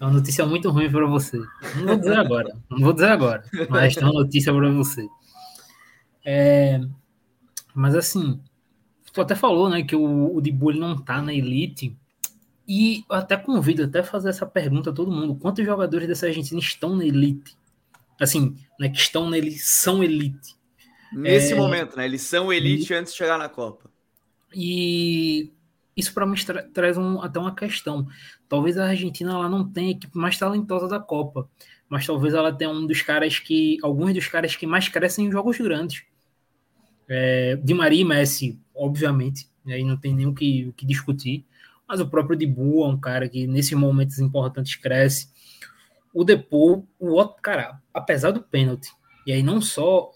é uma notícia muito ruim para você. Não vou dizer agora, não vou dizer agora, mas tem uma notícia para você. É, mas assim, tu até falou, né, que o, o Dibu não tá na elite, e eu até convido até fazer essa pergunta a todo mundo: quantos jogadores dessa Argentina estão na elite? Assim, né, que estão nele, são elite. Nesse é... momento, né? Eles são elite e... antes de chegar na Copa. E isso para mim tra traz um, até uma questão. Talvez a Argentina ela não tenha a equipe mais talentosa da Copa, mas talvez ela tenha um dos caras que. alguns dos caras que mais crescem em jogos grandes. É, Di Maria e Messi, obviamente, aí não tem nem o que, o que discutir mas o próprio Dibu é um cara que nesses momentos importantes cresce. O Depô, o outro, cara, apesar do pênalti, e aí não só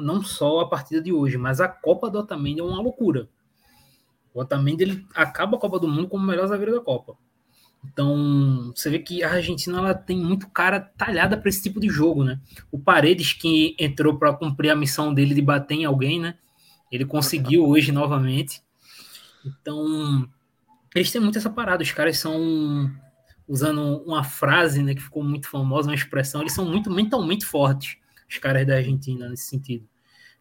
não só a partida de hoje, mas a Copa do Otamendi é uma loucura. O Otamendi ele acaba a Copa do Mundo como o melhor zagueiro da Copa. Então, você vê que a Argentina ela tem muito cara talhada para esse tipo de jogo, né? O Paredes, que entrou para cumprir a missão dele de bater em alguém, né? Ele conseguiu hoje novamente. Então, eles têm muito essa parada. Os caras são, usando uma frase né, que ficou muito famosa, uma expressão, eles são muito mentalmente fortes, os caras da Argentina, nesse sentido.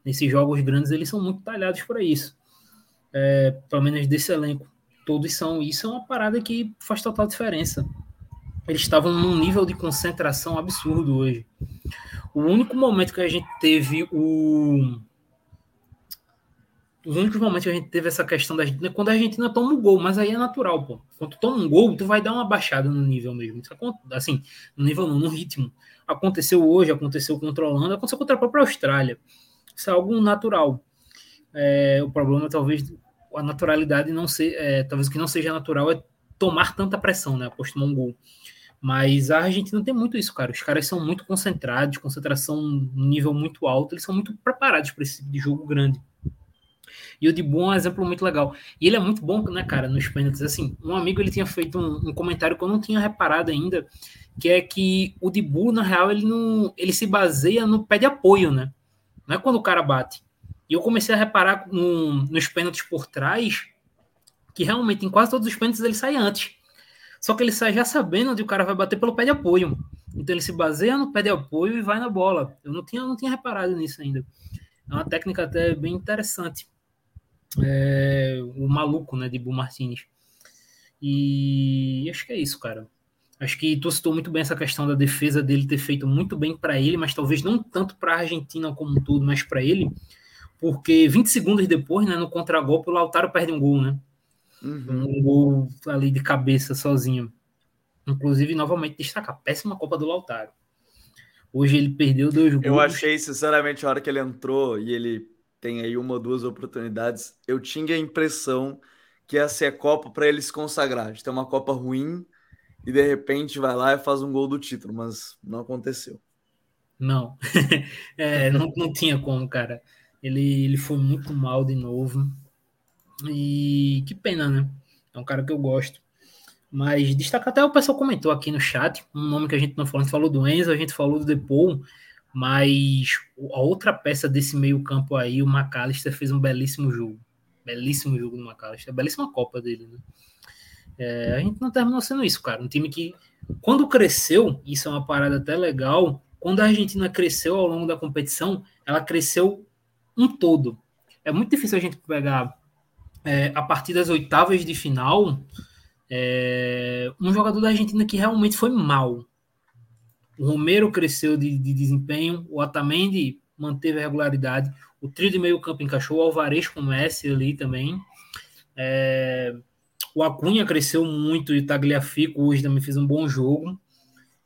Nesses jogos grandes, eles são muito talhados para isso. É, pelo menos desse elenco todos são. Isso é uma parada que faz total diferença. Eles estavam num nível de concentração absurdo hoje. O único momento que a gente teve o. Os únicos momentos que a gente teve essa questão da Argentina é quando a Argentina toma um gol, mas aí é natural, pô. Quando toma um gol, tu vai dar uma baixada no nível mesmo. Assim, no nível no ritmo. Aconteceu hoje, aconteceu Holanda, aconteceu contra a própria Austrália. Isso é algo natural. É, o problema talvez a naturalidade não ser, é, talvez o que não seja natural é tomar tanta pressão, né? Após tomar um gol. Mas a Argentina tem muito isso, cara. Os caras são muito concentrados, concentração no nível muito alto, eles são muito preparados para esse tipo de jogo grande. E o Dibu é um exemplo muito legal. E ele é muito bom, né, cara, nos pênaltis. Assim, um amigo ele tinha feito um, um comentário que eu não tinha reparado ainda, que é que o Dibu, na real, ele não, ele se baseia no pé de apoio, né? Não é quando o cara bate. E eu comecei a reparar no, nos pênaltis por trás que realmente em quase todos os pênaltis ele sai antes. Só que ele sai já sabendo onde o cara vai bater pelo pé de apoio. Então ele se baseia no pé de apoio e vai na bola. Eu não tinha, não tinha reparado nisso ainda. É uma técnica até bem interessante. É, o maluco, né, de Bu Martinez. E acho que é isso, cara. Acho que tu citou muito bem essa questão da defesa dele ter feito muito bem para ele, mas talvez não tanto para a Argentina como um todo, mas para ele porque 20 segundos depois, né, no contragolpe, o Lautaro perde um gol, né? Uhum. Um gol ali de cabeça sozinho. Inclusive, novamente, destacar, péssima Copa do Lautaro. Hoje ele perdeu dois gols. Eu achei, sinceramente, a hora que ele entrou e ele tem aí uma ou duas oportunidades, eu tinha a impressão que ia ser a Copa para ele se consagrar. De ter uma Copa ruim e de repente vai lá e faz um gol do título, mas não aconteceu. Não, é, não, não tinha como, cara. Ele, ele foi muito mal de novo. E que pena, né? É um cara que eu gosto. Mas destaca até o pessoal comentou aqui no chat, um nome que a gente não falou, a gente falou do Enzo, a gente falou do Depou, mas a outra peça desse meio campo aí, o McAllister fez um belíssimo jogo. Belíssimo jogo do McAllister, belíssima Copa dele, né? É, a gente não terminou sendo isso, cara. Um time que, quando cresceu, isso é uma parada até legal, quando a Argentina cresceu ao longo da competição, ela cresceu um todo. É muito difícil a gente pegar é, a partir das oitavas de final é, um jogador da Argentina que realmente foi mal. O Romero cresceu de, de desempenho, o Otamendi manteve a regularidade, o trio de meio campo encaixou, o Alvarez com o Messi ali também. É, o Acunha cresceu muito e o Tagliafico hoje também fez um bom jogo.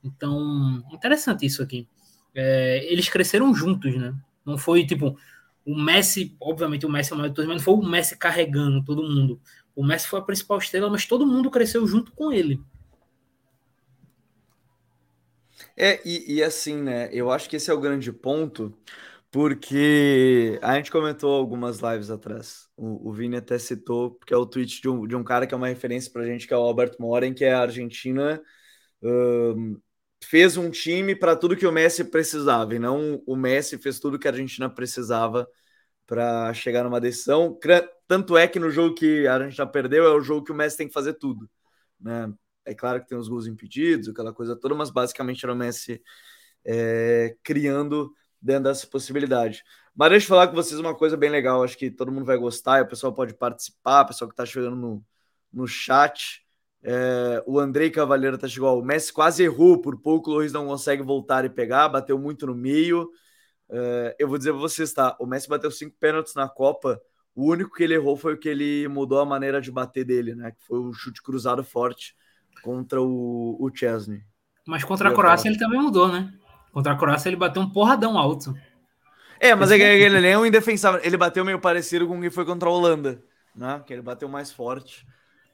Então, interessante isso aqui. É, eles cresceram juntos, né? Não foi tipo, o Messi, obviamente, o Messi é o maior de todos, mas não foi o Messi carregando todo mundo. O Messi foi a principal estrela, mas todo mundo cresceu junto com ele. É, e, e assim, né? Eu acho que esse é o grande ponto, porque a gente comentou algumas lives atrás. O, o Vini até citou, porque é o tweet de um, de um cara que é uma referência pra gente, que é o Albert Moren, que é a Argentina. Um, fez um time para tudo que o Messi precisava, e não o Messi fez tudo que a Argentina precisava para chegar numa decisão. Tanto é que no jogo que a Argentina perdeu, é o jogo que o Messi tem que fazer tudo. Né? É claro que tem os gols impedidos, aquela coisa toda, mas basicamente era o Messi é, criando dentro dessa possibilidade. Mas deixa eu falar com vocês uma coisa bem legal, acho que todo mundo vai gostar, o pessoal pode participar, o pessoal que está chegando no, no chat. É, o Andrei Cavalheiro tá chegando. O Messi quase errou, por pouco o Luiz não consegue voltar e pegar, bateu muito no meio. É, eu vou dizer pra vocês, tá? O Messi bateu cinco pênaltis na Copa. O único que ele errou foi o que ele mudou a maneira de bater dele, né? Que foi o chute cruzado forte contra o, o Chesney. Mas contra a Croácia ele também mudou, né? Contra a Croácia ele bateu um porradão alto. É, mas é que ele é um indefensável. Ele bateu meio parecido com o que foi contra a Holanda, né? Que ele bateu mais forte.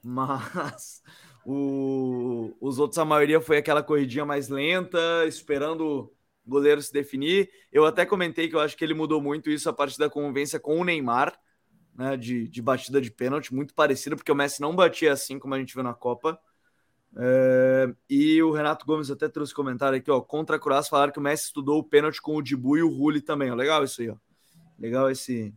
Mas o, os outros, a maioria foi aquela corridinha mais lenta, esperando o goleiro se definir. Eu até comentei que eu acho que ele mudou muito isso a partir da convivência com o Neymar, né, de, de batida de pênalti, muito parecida, porque o Messi não batia assim como a gente viu na Copa. É, e o Renato Gomes até trouxe comentário aqui, ó. Contra a Curaz falaram que o Messi estudou o pênalti com o Dibu e o Rulli também. Ó, legal isso aí, ó. Legal esse,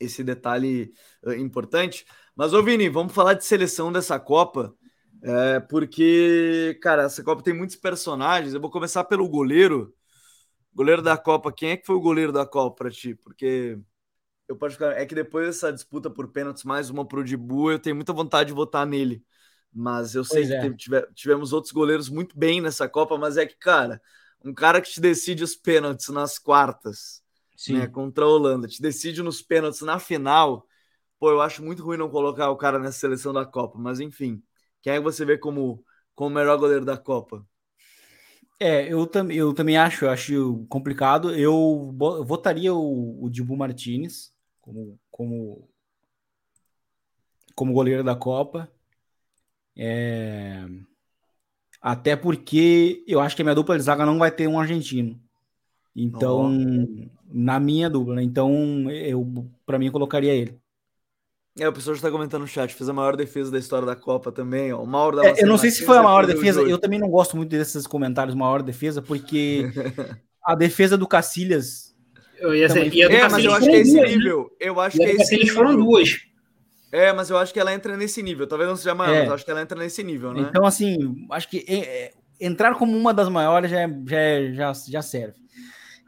esse detalhe uh, importante. Mas, ô Vini, vamos falar de seleção dessa Copa. É, porque, cara, essa Copa tem muitos personagens. Eu vou começar pelo goleiro. Goleiro da Copa, quem é que foi o goleiro da Copa para ti? Porque eu particularmente é que depois dessa disputa por pênaltis, mais uma pro Dibu, eu tenho muita vontade de votar nele. Mas eu sei pois que é. tive, tivemos outros goleiros muito bem nessa Copa, mas é que, cara, um cara que te decide os pênaltis nas quartas, Sim. né, contra a Holanda, te decide nos pênaltis na final, pô, eu acho muito ruim não colocar o cara nessa seleção da Copa, mas enfim, quem é que você vê como, como o melhor goleiro da Copa? É, eu, tam, eu também acho, eu acho complicado. Eu, eu votaria o, o Dibu Martinez como, como, como goleiro da Copa. É... Até porque eu acho que a minha dupla de zaga não vai ter um argentino. Então, oh. na minha dupla, né? Então, eu para mim eu colocaria ele. É, o pessoal já está comentando no chat, fez a maior defesa da história da Copa também, ó. O Mauro da é, Eu não sei se foi a maior defesa, eu também não gosto muito desses comentários maior defesa, porque a defesa do Cacilhas. Eu ia ser, ia é, mas eu acho que é esse duas, nível. Né? Eu acho que é esse nível. foram duas. É, mas eu acho que ela entra nesse nível. Talvez não seja maior, é. mas acho que ela entra nesse nível, né? Então, assim, acho que é, é entrar como uma das maiores já, já, já, já serve.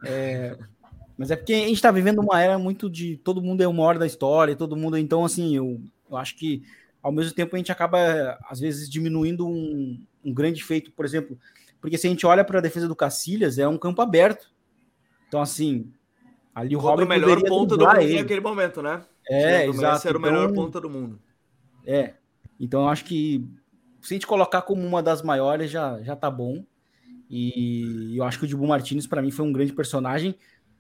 É, mas é porque a gente está vivendo uma era muito de todo mundo é uma hora da história, todo mundo. Então, assim, eu, eu acho que ao mesmo tempo a gente acaba, às vezes, diminuindo um, um grande feito, por exemplo, porque se a gente olha para a defesa do Cacilhas, é um campo aberto. Então, assim, ali o Robin o melhor ponto do naquele momento, né? É, exato. Era o melhor então, ponto do mundo. É. Então, eu acho que se a gente colocar como uma das maiores, já, já tá bom. E eu acho que o Dibu Martins, para mim, foi um grande personagem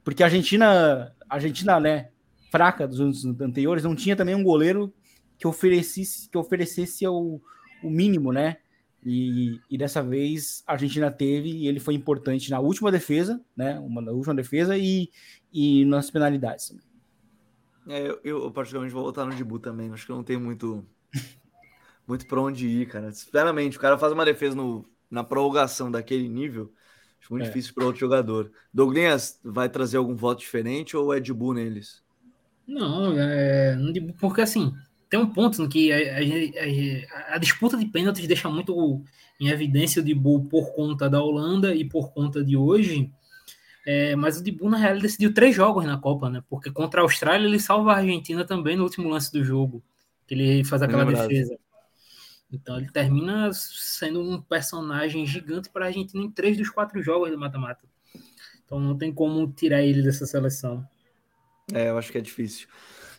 porque a Argentina, a Argentina, né, fraca dos anos anteriores, não tinha também um goleiro que oferecesse, que oferecesse o, o mínimo, né? E, e, dessa vez a Argentina teve e ele foi importante na última defesa, né? Uma na última defesa e, e nas penalidades também. É, eu, eu particularmente vou voltar no Dibu também. Acho que não tem muito muito para onde ir, cara. Sinceramente, o cara faz uma defesa no, na prorrogação daquele nível. Acho muito é. difícil para outro jogador. Douglas vai trazer algum voto diferente ou é de Bu neles? Não, é, porque assim, tem um ponto no que a, a, a, disputa de pênaltis deixa muito em evidência o Dibu por conta da Holanda e por conta de hoje. É, mas o Dibu, na real, decidiu três jogos na Copa, né? Porque contra a Austrália ele salva a Argentina também no último lance do jogo. Que ele faz aquela é defesa. Então ele termina sendo um personagem gigante para a Argentina em três dos quatro jogos do mata-mata. Então não tem como tirar ele dessa seleção. É, eu acho que é difícil.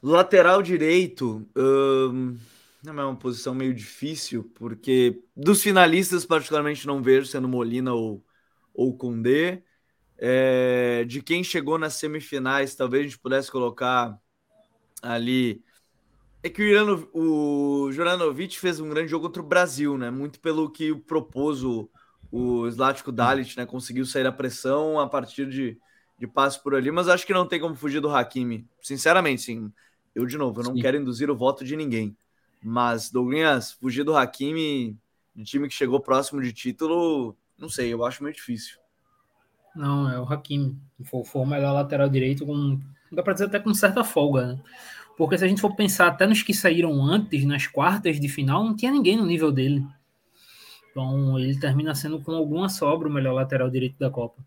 Lateral direito, hum, não é uma posição meio difícil, porque dos finalistas, particularmente, não vejo sendo Molina ou, ou Kundê. É, de quem chegou nas semifinais, talvez a gente pudesse colocar ali é que o, Irano, o Juranovic fez um grande jogo contra o Brasil, né? Muito pelo que propôs o, o Zlatko Dalit, né? Conseguiu sair da pressão a partir de, de passo por ali, mas acho que não tem como fugir do Hakimi. Sinceramente, sim. Eu, de novo, eu não sim. quero induzir o voto de ninguém. Mas, Douglas, fugir do Hakimi, de time que chegou próximo de título, não sei, eu acho meio difícil. Não, é o Hakimi. Foi, foi o melhor lateral direito, com, dá pra dizer até com certa folga, né? Porque se a gente for pensar até nos que saíram antes, nas quartas de final, não tinha ninguém no nível dele. Então ele termina sendo com alguma sobra o melhor lateral direito da Copa.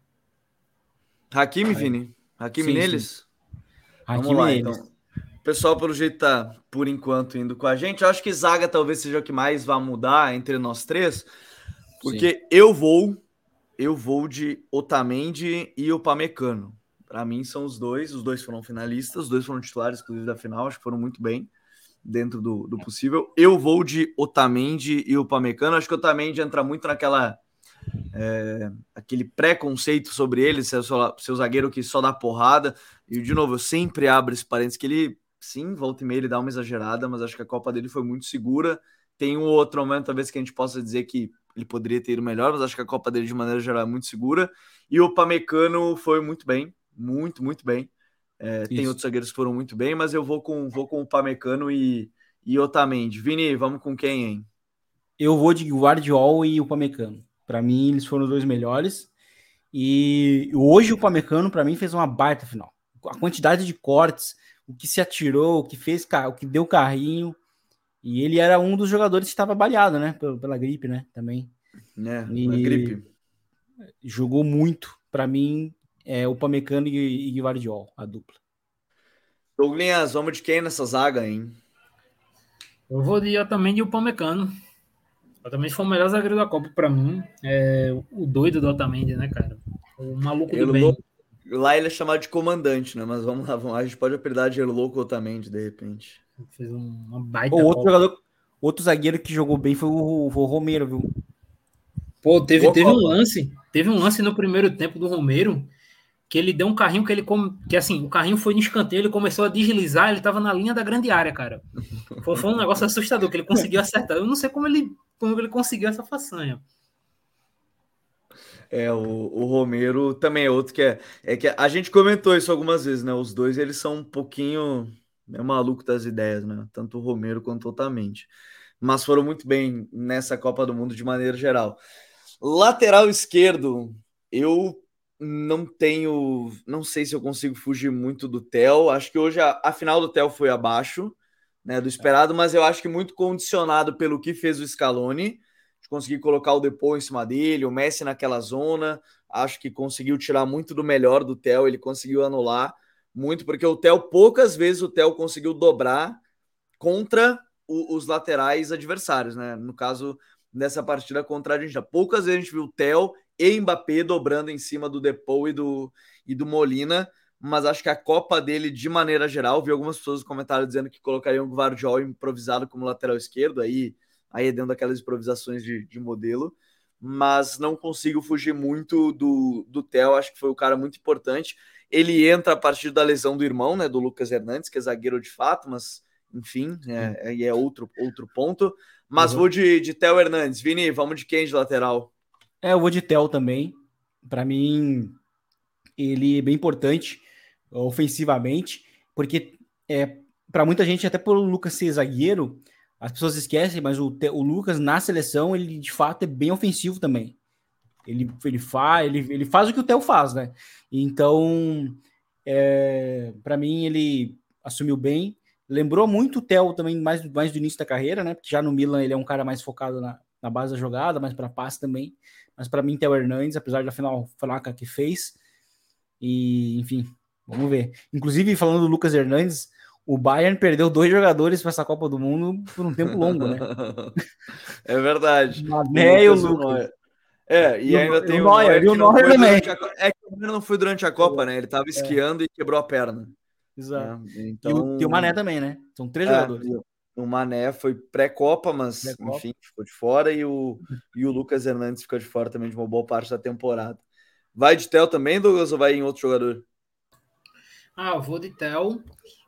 Hakimi, Vini? Hakimi sim, neles? Sim. Vamos Hakimi lá, neles. então. O pessoal, pelo jeito, tá, por enquanto, indo com a gente. Eu acho que zaga talvez seja o que mais vai mudar entre nós três. Porque sim. eu vou, eu vou de Otamendi e o Pamecano. Para mim são os dois, os dois foram finalistas, os dois foram titulares, inclusive, da final, acho que foram muito bem dentro do, do possível. Eu vou de Otamendi e o Pamecano, acho que o Otamendi entra muito naquela é, aquele preconceito sobre ele, seu, seu zagueiro que só dá porrada. E de novo, eu sempre abro esse parênteses que ele, sim, volta e meia, ele dá uma exagerada, mas acho que a Copa dele foi muito segura. Tem um outro momento, talvez, que a gente possa dizer que ele poderia ter ido melhor, mas acho que a Copa dele, de maneira geral, é muito segura. E o Pamecano foi muito bem muito, muito bem. É, tem outros zagueiros que foram muito bem, mas eu vou com, vou com o Pamecano e, e Otamendi. Vini, vamos com quem, hein? Eu vou de Guardiol e o Pamecano. Para mim, eles foram os dois melhores. E hoje o Pamecano, para mim, fez uma baita final. A quantidade de cortes, o que se atirou, o que fez, o que deu carrinho. E ele era um dos jogadores que estava baleado, né? Pela, pela gripe, né? Também. É, e gripe. Jogou muito. Para mim, é o Pamecano e, e Guardiol, a dupla. Douglas, vamos de quem nessa zaga, hein? Eu vou de, eu também de Upamecano. Otamendi foi o melhor zagueiro da Copa para mim. É o doido do Otamendi, né, cara? O maluco do bem. Lá ele é chamado de comandante, né? Mas vamos lá, vamos lá. a gente pode apelidar de louco Otamendi, de repente. Fez uma baita. O outro, jogador, outro zagueiro que jogou bem foi o, o Romero, viu? Pô, teve, teve um lance. Teve um lance no primeiro tempo do Romero que ele deu um carrinho que ele que assim, o carrinho foi no escanteio, ele começou a deslizar, ele tava na linha da grande área, cara. Foi, foi um negócio assustador que ele conseguiu acertar. Eu não sei como ele como ele conseguiu essa façanha. É, o, o Romero também é outro que é, é que a gente comentou isso algumas vezes, né? Os dois eles são um pouquinho é maluco das ideias, né? Tanto o Romero quanto o Otamendi. Mas foram muito bem nessa Copa do Mundo de maneira geral. Lateral esquerdo, eu não tenho, não sei se eu consigo fugir muito do Tel. Acho que hoje a, a final do Tel foi abaixo, né, do esperado, mas eu acho que muito condicionado pelo que fez o Scaloni, de conseguir colocar o Depô em cima dele, o Messi naquela zona. Acho que conseguiu tirar muito do melhor do Tel, ele conseguiu anular muito, porque o Tel poucas vezes o Tel conseguiu dobrar contra o, os laterais adversários, né? No caso nessa partida contra a Argentina. Poucas vezes a gente viu o Tel e Mbappé dobrando em cima do Depou e do, e do Molina, mas acho que a Copa dele, de maneira geral, vi algumas pessoas no comentário dizendo que colocariam o Guardiol improvisado como lateral esquerdo, aí, aí é dentro daquelas improvisações de, de modelo, mas não consigo fugir muito do, do Theo, acho que foi um cara muito importante. Ele entra a partir da lesão do irmão, né, do Lucas Hernandes, que é zagueiro de fato, mas enfim, é, é outro, outro ponto. Mas uhum. vou de, de Theo Hernandes. Vini, vamos de quem de lateral? É, eu vou de Tel também. Para mim, ele é bem importante ofensivamente, porque é, para muita gente, até por Lucas ser zagueiro, as pessoas esquecem, mas o, o Lucas na seleção, ele de fato é bem ofensivo também. Ele, ele, faz, ele, ele faz o que o Theo faz, né? Então, é, para mim, ele assumiu bem. Lembrou muito o Theo também, mais, mais do início da carreira, né? Porque já no Milan ele é um cara mais focado na, na base da jogada, mais para passe também. Mas para mim, Theo Hernandes, apesar da final fraca que fez. E, enfim, vamos ver. Inclusive, falando do Lucas Hernandes, o Bayern perdeu dois jogadores para essa Copa do Mundo por um tempo longo, né? é verdade. Mané e o Lucas. É, e, e ainda tem o Neuer, o Neuer também. A... É que o Neuer não foi durante a Copa, né? Ele estava é. esquiando é. e quebrou a perna. Exato. É, então... E, o, o Mané também, né? São três é, jogadores. O Mané foi pré-copa, mas pré enfim, ficou de fora, e o, e o Lucas Hernandes ficou de fora também de uma boa parte da temporada. Vai de Tel também, Douglas, ou vai em outro jogador? Ah, eu vou de Tel.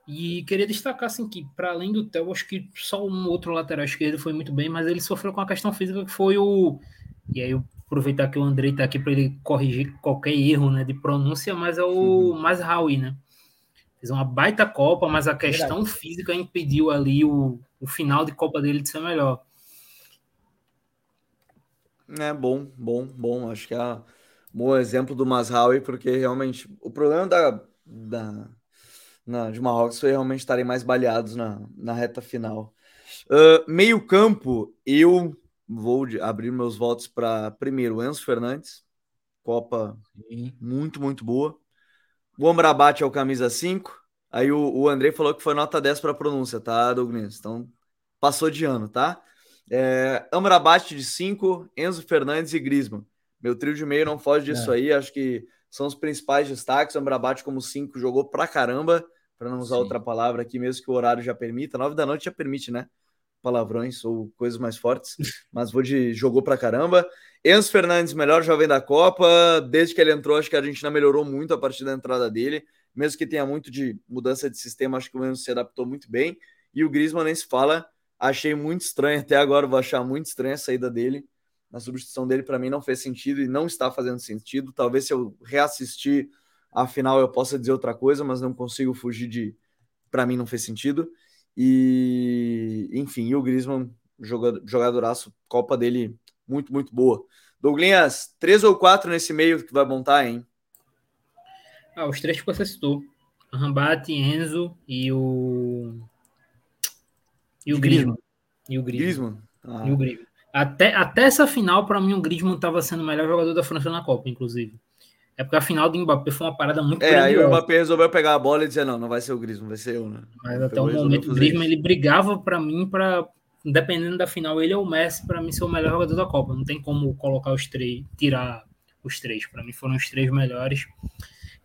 E queria destacar assim que, para além do Tel, acho que só um outro lateral esquerdo foi muito bem, mas ele sofreu com a questão física que foi o. E aí, eu aproveitar que o Andrei está aqui para ele corrigir qualquer erro né, de pronúncia, mas é o uhum. Masraoui, né? Fez uma baita Copa, mas a questão Verdade. física impediu ali o, o final de Copa dele de ser melhor. É bom, bom, bom. Acho que é um bom exemplo do Masraoui, porque realmente o problema da, da na, de Marrocos foi realmente estarem mais baleados na, na reta final. Uh, meio campo, eu vou de, abrir meus votos para primeiro Enzo Fernandes, Copa Sim. muito, muito boa. O Amrabat é o camisa 5. Aí o, o Andrei falou que foi nota 10 para pronúncia, tá, Douglas? Então passou de ano, tá? É, Amrabat de 5, Enzo Fernandes e Grisman. Meu trio de meio não foge disso é. aí, acho que são os principais destaques. O Amrabat, como 5, jogou pra caramba, para não usar Sim. outra palavra aqui, mesmo que o horário já permita. 9 da noite já permite, né? Palavrões ou coisas mais fortes, mas vou de jogou pra caramba. Enzo Fernandes, melhor jovem da Copa. Desde que ele entrou, acho que a Argentina melhorou muito a partir da entrada dele. Mesmo que tenha muito de mudança de sistema, acho que o Enzo se adaptou muito bem. E o Griezmann nem se fala. Achei muito estranho, até agora vou achar muito estranha a saída dele. A substituição dele, para mim, não fez sentido e não está fazendo sentido. Talvez se eu reassistir a final eu possa dizer outra coisa, mas não consigo fugir de. Para mim, não fez sentido. E, enfim, e o Griezmann jogadoraço, Copa dele muito, muito boa. Douglas, três ou quatro nesse meio que vai montar, hein? Ah, os três que você citou. Rambate, Enzo e o. E o Griezmann. E o Griezmann. Ah. E o Griezmann. Até, até essa final, para mim, o Griezmann estava sendo o melhor jogador da França na Copa, inclusive. É porque a final do Mbappé foi uma parada muito É, aí o Mbappé resolveu pegar a bola e dizer, não, não vai ser o Griezmann, vai ser eu, né? Mas até o momento o Griezmann, ele brigava para mim para dependendo da final, ele ou o Messi, para mim, ser o melhor jogador da Copa. Não tem como colocar os três, tirar os três. Para mim, foram os três melhores.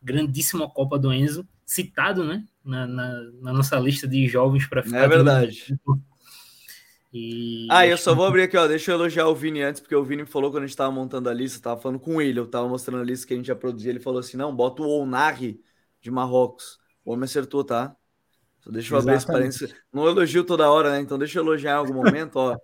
Grandíssima Copa do Enzo, citado, né? Na, na, na nossa lista de jovens para ficar. É verdade. E... Ah, eu só vou abrir aqui, ó. Deixa eu elogiar o Vini antes, porque o Vini falou quando a gente tava montando a lista, tava falando com ele, eu tava mostrando a lista que a gente ia produzir. Ele falou assim: não, bota o Onari de Marrocos. O homem acertou, tá? Só deixa eu abrir esse parênteses. Não elogio toda hora, né? Então deixa eu elogiar em algum momento, ó.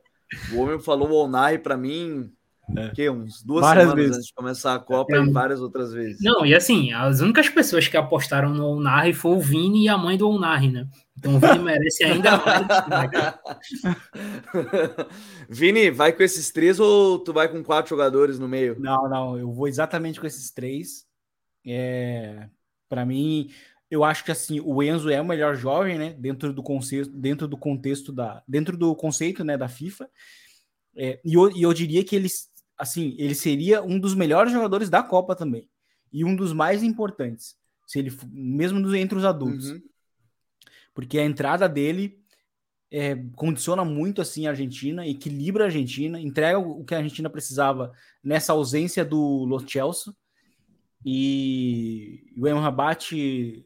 O homem falou o Onari para mim é. Que uns duas várias semanas vezes. antes de começar a Copa é. e várias outras vezes. Não, e assim, as únicas pessoas que apostaram no Onari foi o Vini e a mãe do Onari, né? Então o Vini merece ainda mais. Vini, vai com esses três ou tu vai com quatro jogadores no meio? Não, não, eu vou exatamente com esses três. É, para mim, eu acho que assim, o Enzo é o melhor jovem, né? Dentro do conceito, dentro do contexto da, dentro do conceito, né, da FIFA. É, e, eu, e eu diria que eles assim, ele seria um dos melhores jogadores da Copa também. E um dos mais importantes. Se ele mesmo entre os adultos. Uhum. Porque a entrada dele é, condiciona muito assim a Argentina, equilibra a Argentina, entrega o que a Argentina precisava nessa ausência do Lo Celso. E o Rabat,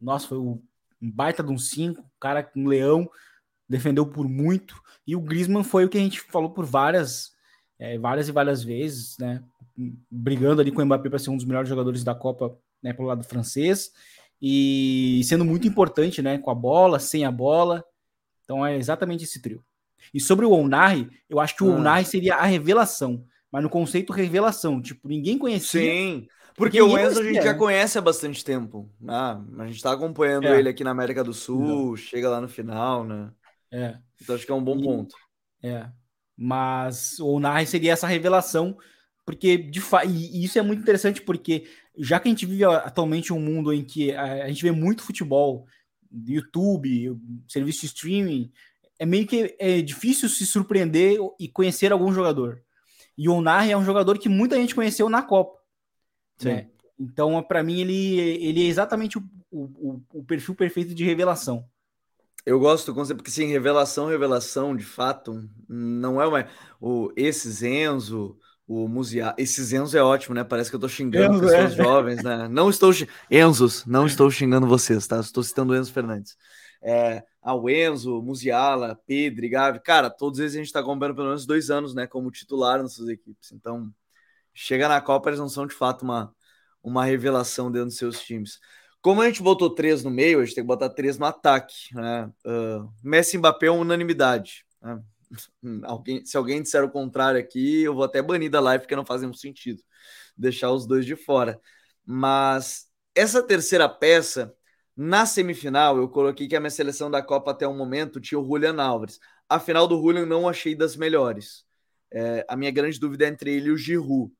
nossa, foi um baita de um 5, cara, um leão, defendeu por muito. E o Griezmann foi o que a gente falou por várias é, várias e várias vezes, né? Brigando ali com o Mbappé para ser um dos melhores jogadores da Copa, né, pelo lado francês, e sendo muito importante, né? Com a bola, sem a bola. Então é exatamente esse trio. E sobre o Onari, eu acho que o ah. Onari seria a revelação, mas no conceito revelação, tipo, ninguém conhecia. Sim. Porque o Enzo a gente já conhece há bastante tempo. Ah, a gente está acompanhando é. ele aqui na América do Sul, Não. chega lá no final, né? É. Então acho que é um bom e, ponto. É. Mas o Narre seria essa revelação, porque de fa... e isso é muito interessante porque já que a gente vive atualmente um mundo em que a gente vê muito futebol, YouTube, serviço de streaming, é meio que é difícil se surpreender e conhecer algum jogador. E o Narre é um jogador que muita gente conheceu na Copa. Né? Então, para mim, ele, ele é exatamente o, o, o perfil perfeito de revelação. Eu gosto do conceito, porque sim, revelação, revelação, de fato, não é uma. O, esse Zenzo, o Musia. Esse Zenzo é ótimo, né? Parece que eu tô xingando Enzo, pessoas é. jovens, né? Não estou. Enzos, não estou xingando vocês, tá? Estou citando o Enzo Fernandes. É, o Enzo, Musiala, Pedro, Gavi, cara, todos eles a gente tá acompanhando pelo menos dois anos, né? Como titular nas suas equipes. Então, chega na Copa, eles não são de fato uma, uma revelação dentro dos seus times. Como a gente botou três no meio, a gente tem que botar três no ataque. Né? Uh, Messi e Mbappé é uma unanimidade. Né? Alguém, se alguém disser o contrário aqui, eu vou até banir da live porque não faz nenhum sentido deixar os dois de fora. Mas essa terceira peça, na semifinal, eu coloquei que a minha seleção da Copa até o momento tinha o Julian Alves. A final do Julian não achei das melhores. É, a minha grande dúvida é entre ele e o Giroud.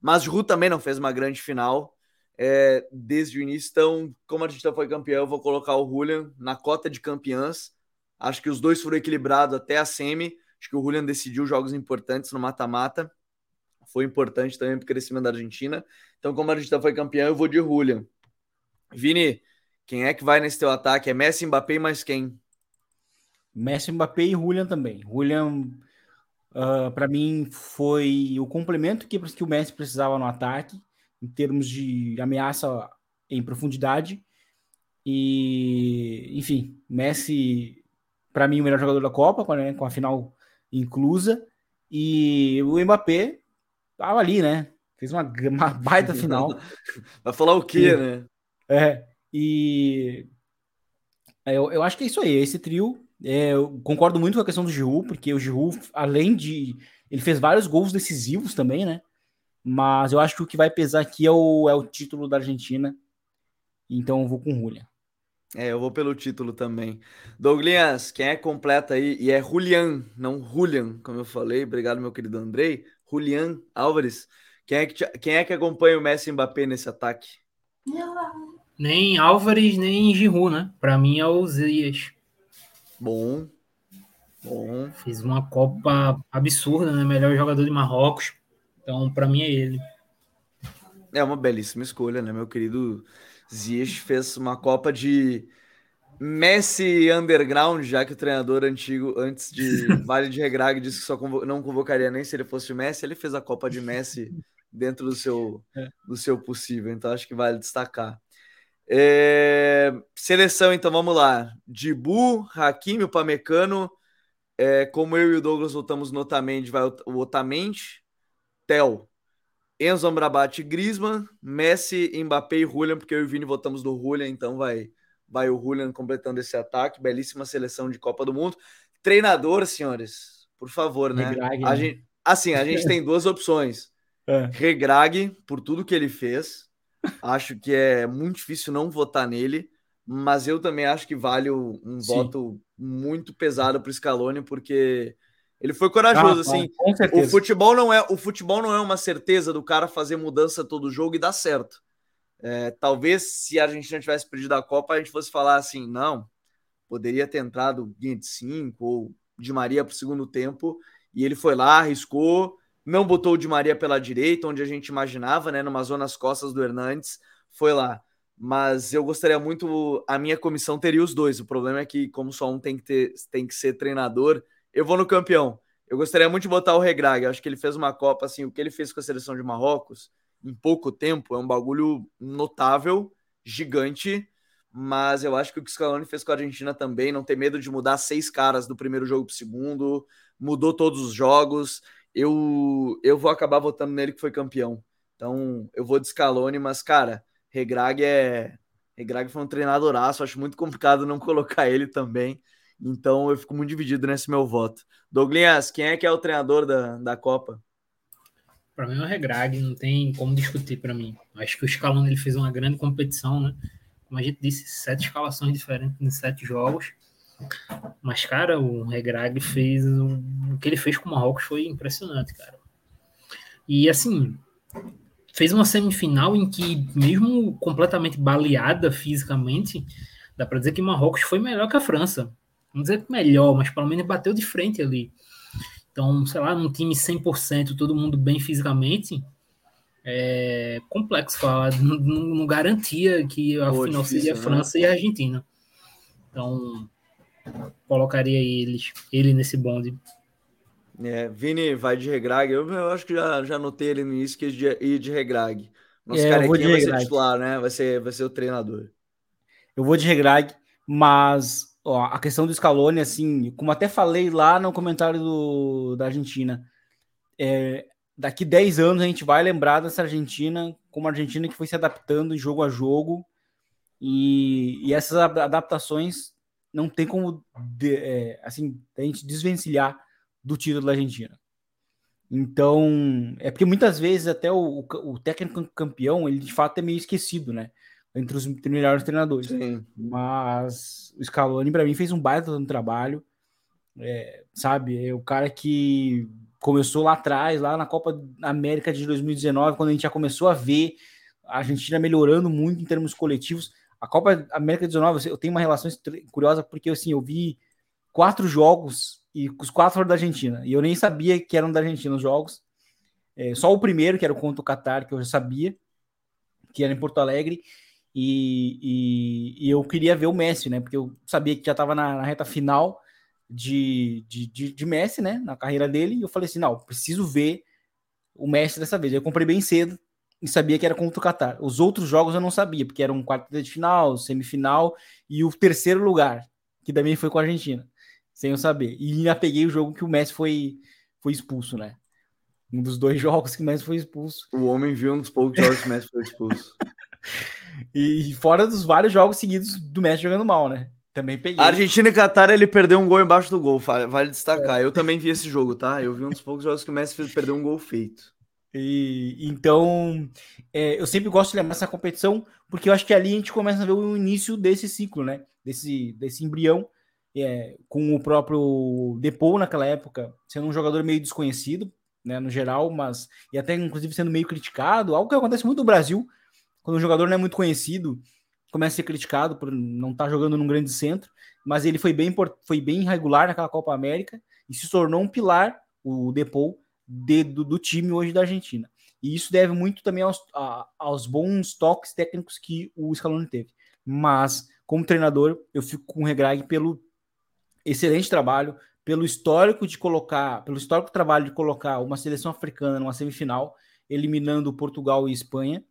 Mas o Giroud também não fez uma grande final é, desde o início. Então, como a já foi campeão, eu vou colocar o Julian na cota de campeãs. Acho que os dois foram equilibrados até a semi. Acho que o Julian decidiu jogos importantes no mata-mata. Foi importante também para o crescimento da Argentina. Então, como a Argentina foi campeão, eu vou de Julian. Vini, quem é que vai nesse teu ataque? É Messi, Mbappé e mais quem? Messi, Mbappé e Julian também. Julian, uh, ah, para mim, foi o complemento que, que o Messi precisava no ataque em termos de ameaça em profundidade. E, enfim, Messi, para mim, o melhor jogador da Copa, né, com a final inclusa. E o Mbappé tava ali, né? Fez uma, uma baita final. Vai falar o quê, e, né? É, e eu, eu acho que é isso aí, esse trio. É, eu concordo muito com a questão do Giroud, porque o Giroud, além de. Ele fez vários gols decisivos também, né? Mas eu acho que o que vai pesar aqui é o, é o título da Argentina. Então eu vou com o Julian. É, eu vou pelo título também. Douglas, quem é completa aí? E é Julian, não Julian, como eu falei. Obrigado, meu querido Andrei. Julian Álvares. Quem é que, quem é que acompanha o Messi e Mbappé nesse ataque? Nem Álvares, nem Giroud, né? Para mim é o Zias. Bom. Bom. Fez uma Copa absurda, né? Melhor jogador de Marrocos. Então, para mim é ele. É uma belíssima escolha, né? Meu querido Ziyech fez uma Copa de Messi underground, já que o treinador antigo, antes de Vale de Regrag, disse que só convo não convocaria nem se ele fosse o Messi. Ele fez a Copa de Messi dentro do seu, é. do seu possível, então acho que vale destacar. É... Seleção, então vamos lá. Dibu, Hakimi, o Pamecano. É, como eu e o Douglas votamos no Otamendi, vai o Otamendi, Tel, Enzo Amrabat, Griezmann, Messi, Mbappé e Julian, porque eu e o Vini votamos do Julian, então vai, vai o Julian completando esse ataque. Belíssima seleção de Copa do Mundo. Treinador, senhores, por favor, né? Regrag, a né? Gente, assim, a gente tem duas opções. É. Regrag, por tudo que ele fez. Acho que é muito difícil não votar nele, mas eu também acho que vale um Sim. voto muito pesado para o Scaloni, porque ele foi corajoso, ah, assim. O futebol não é o futebol não é uma certeza do cara fazer mudança todo jogo e dar certo. É, talvez se a Argentina tivesse perdido a Copa, a gente fosse falar assim, não, poderia ter entrado 25 ou de Maria para o segundo tempo, e ele foi lá, arriscou, não botou o de Maria pela direita, onde a gente imaginava, né, numa zona às costas do Hernandes, foi lá. Mas eu gostaria muito, a minha comissão teria os dois. O problema é que, como só um tem que, ter, tem que ser treinador, eu vou no campeão. Eu gostaria muito de botar o Regrag. acho que ele fez uma Copa, assim, o que ele fez com a seleção de Marrocos em pouco tempo é um bagulho notável, gigante. Mas eu acho que o que o Scaloni fez com a Argentina também, não ter medo de mudar seis caras do primeiro jogo para o segundo, mudou todos os jogos. Eu, eu vou acabar votando nele que foi campeão. Então eu vou de Scaloni, mas, cara, Regrag é. Regrag foi um treinadoraço, acho muito complicado não colocar ele também. Então eu fico muito dividido nesse meu voto. Douglas, quem é que é o treinador da, da Copa? Para mim é o Regrag, não tem como discutir para mim. Acho que o Scaloni ele fez uma grande competição, né? Como a gente disse, sete escalações diferentes em sete jogos. Mas, cara, o Regrag fez. O que ele fez com o Marrocos foi impressionante, cara. E assim, fez uma semifinal em que, mesmo completamente baleada fisicamente, dá para dizer que Marrocos foi melhor que a França vamos dizer melhor, mas pelo menos bateu de frente ali. Então, sei lá, num time 100%, todo mundo bem fisicamente, é complexo falar, não, não garantia que a Pô, final difícil, seria a né? França né? e a Argentina. Então, colocaria eles, ele nesse bonde. É, Vini vai de regrag, eu, eu acho que já, já notei ele no início que ia de regrag. Nosso é, carequinha vai ser titular, né? Vai ser, vai ser o treinador. Eu vou de regrag, mas ó, a questão do Scaloni, assim, como até falei lá no comentário do, da Argentina, é, daqui 10 anos a gente vai lembrar dessa Argentina como a Argentina que foi se adaptando jogo a jogo e, e essas adaptações não tem como de, é, assim a gente desvencilhar do título da Argentina. Então, é porque muitas vezes até o, o técnico campeão, ele de fato é meio esquecido, né? Entre os melhores treinadores. Sim. Mas o Scaloni, para mim, fez um baita no trabalho. É, sabe? É o cara que começou lá atrás, lá na Copa América de 2019, quando a gente já começou a ver a Argentina melhorando muito em termos coletivos. A Copa América de 19, eu tenho uma relação curiosa, porque assim, eu vi quatro jogos e os quatro foram da Argentina. E eu nem sabia que eram da Argentina os jogos. É, só o primeiro, que era contra o Qatar, que eu já sabia, que era em Porto Alegre. E, e, e, eu queria ver o Messi, né? Porque eu sabia que já estava na, na, reta final de, de, de, de, Messi, né? Na carreira dele. E eu falei assim: não, preciso ver o Messi dessa vez. Eu comprei bem cedo e sabia que era contra o Qatar. Os outros jogos eu não sabia, porque era um quarto de final, semifinal e o terceiro lugar, que também foi com a Argentina, sem eu saber. E ainda peguei o jogo que o Messi foi, foi expulso, né? Um dos dois jogos que o Messi foi expulso. O homem viu um dos poucos jogos que o Messi foi expulso. E fora dos vários jogos seguidos do Messi jogando mal, né? Também peguei. Argentina e Qatar, ele perdeu um gol embaixo do gol, vale destacar. É. Eu também vi esse jogo, tá? Eu vi um dos poucos jogos que o Messi fez perder um gol feito. E, então, é, eu sempre gosto de lembrar essa competição, porque eu acho que ali a gente começa a ver o início desse ciclo, né? Desse, desse embrião, é, com o próprio Depou naquela época, sendo um jogador meio desconhecido, né, no geral, mas e até inclusive sendo meio criticado, algo que acontece muito no Brasil, quando o jogador não é muito conhecido, começa a ser criticado por não estar tá jogando num grande centro, mas ele foi bem, foi bem regular naquela Copa América e se tornou um pilar, o Depou, de, do, do, time hoje da Argentina. E isso deve muito também aos, a, aos bons toques técnicos que o Scaloni teve. Mas, como treinador, eu fico com o Regrag pelo excelente trabalho, pelo histórico de colocar, pelo histórico trabalho de colocar uma seleção africana numa semifinal, eliminando Portugal e Espanha,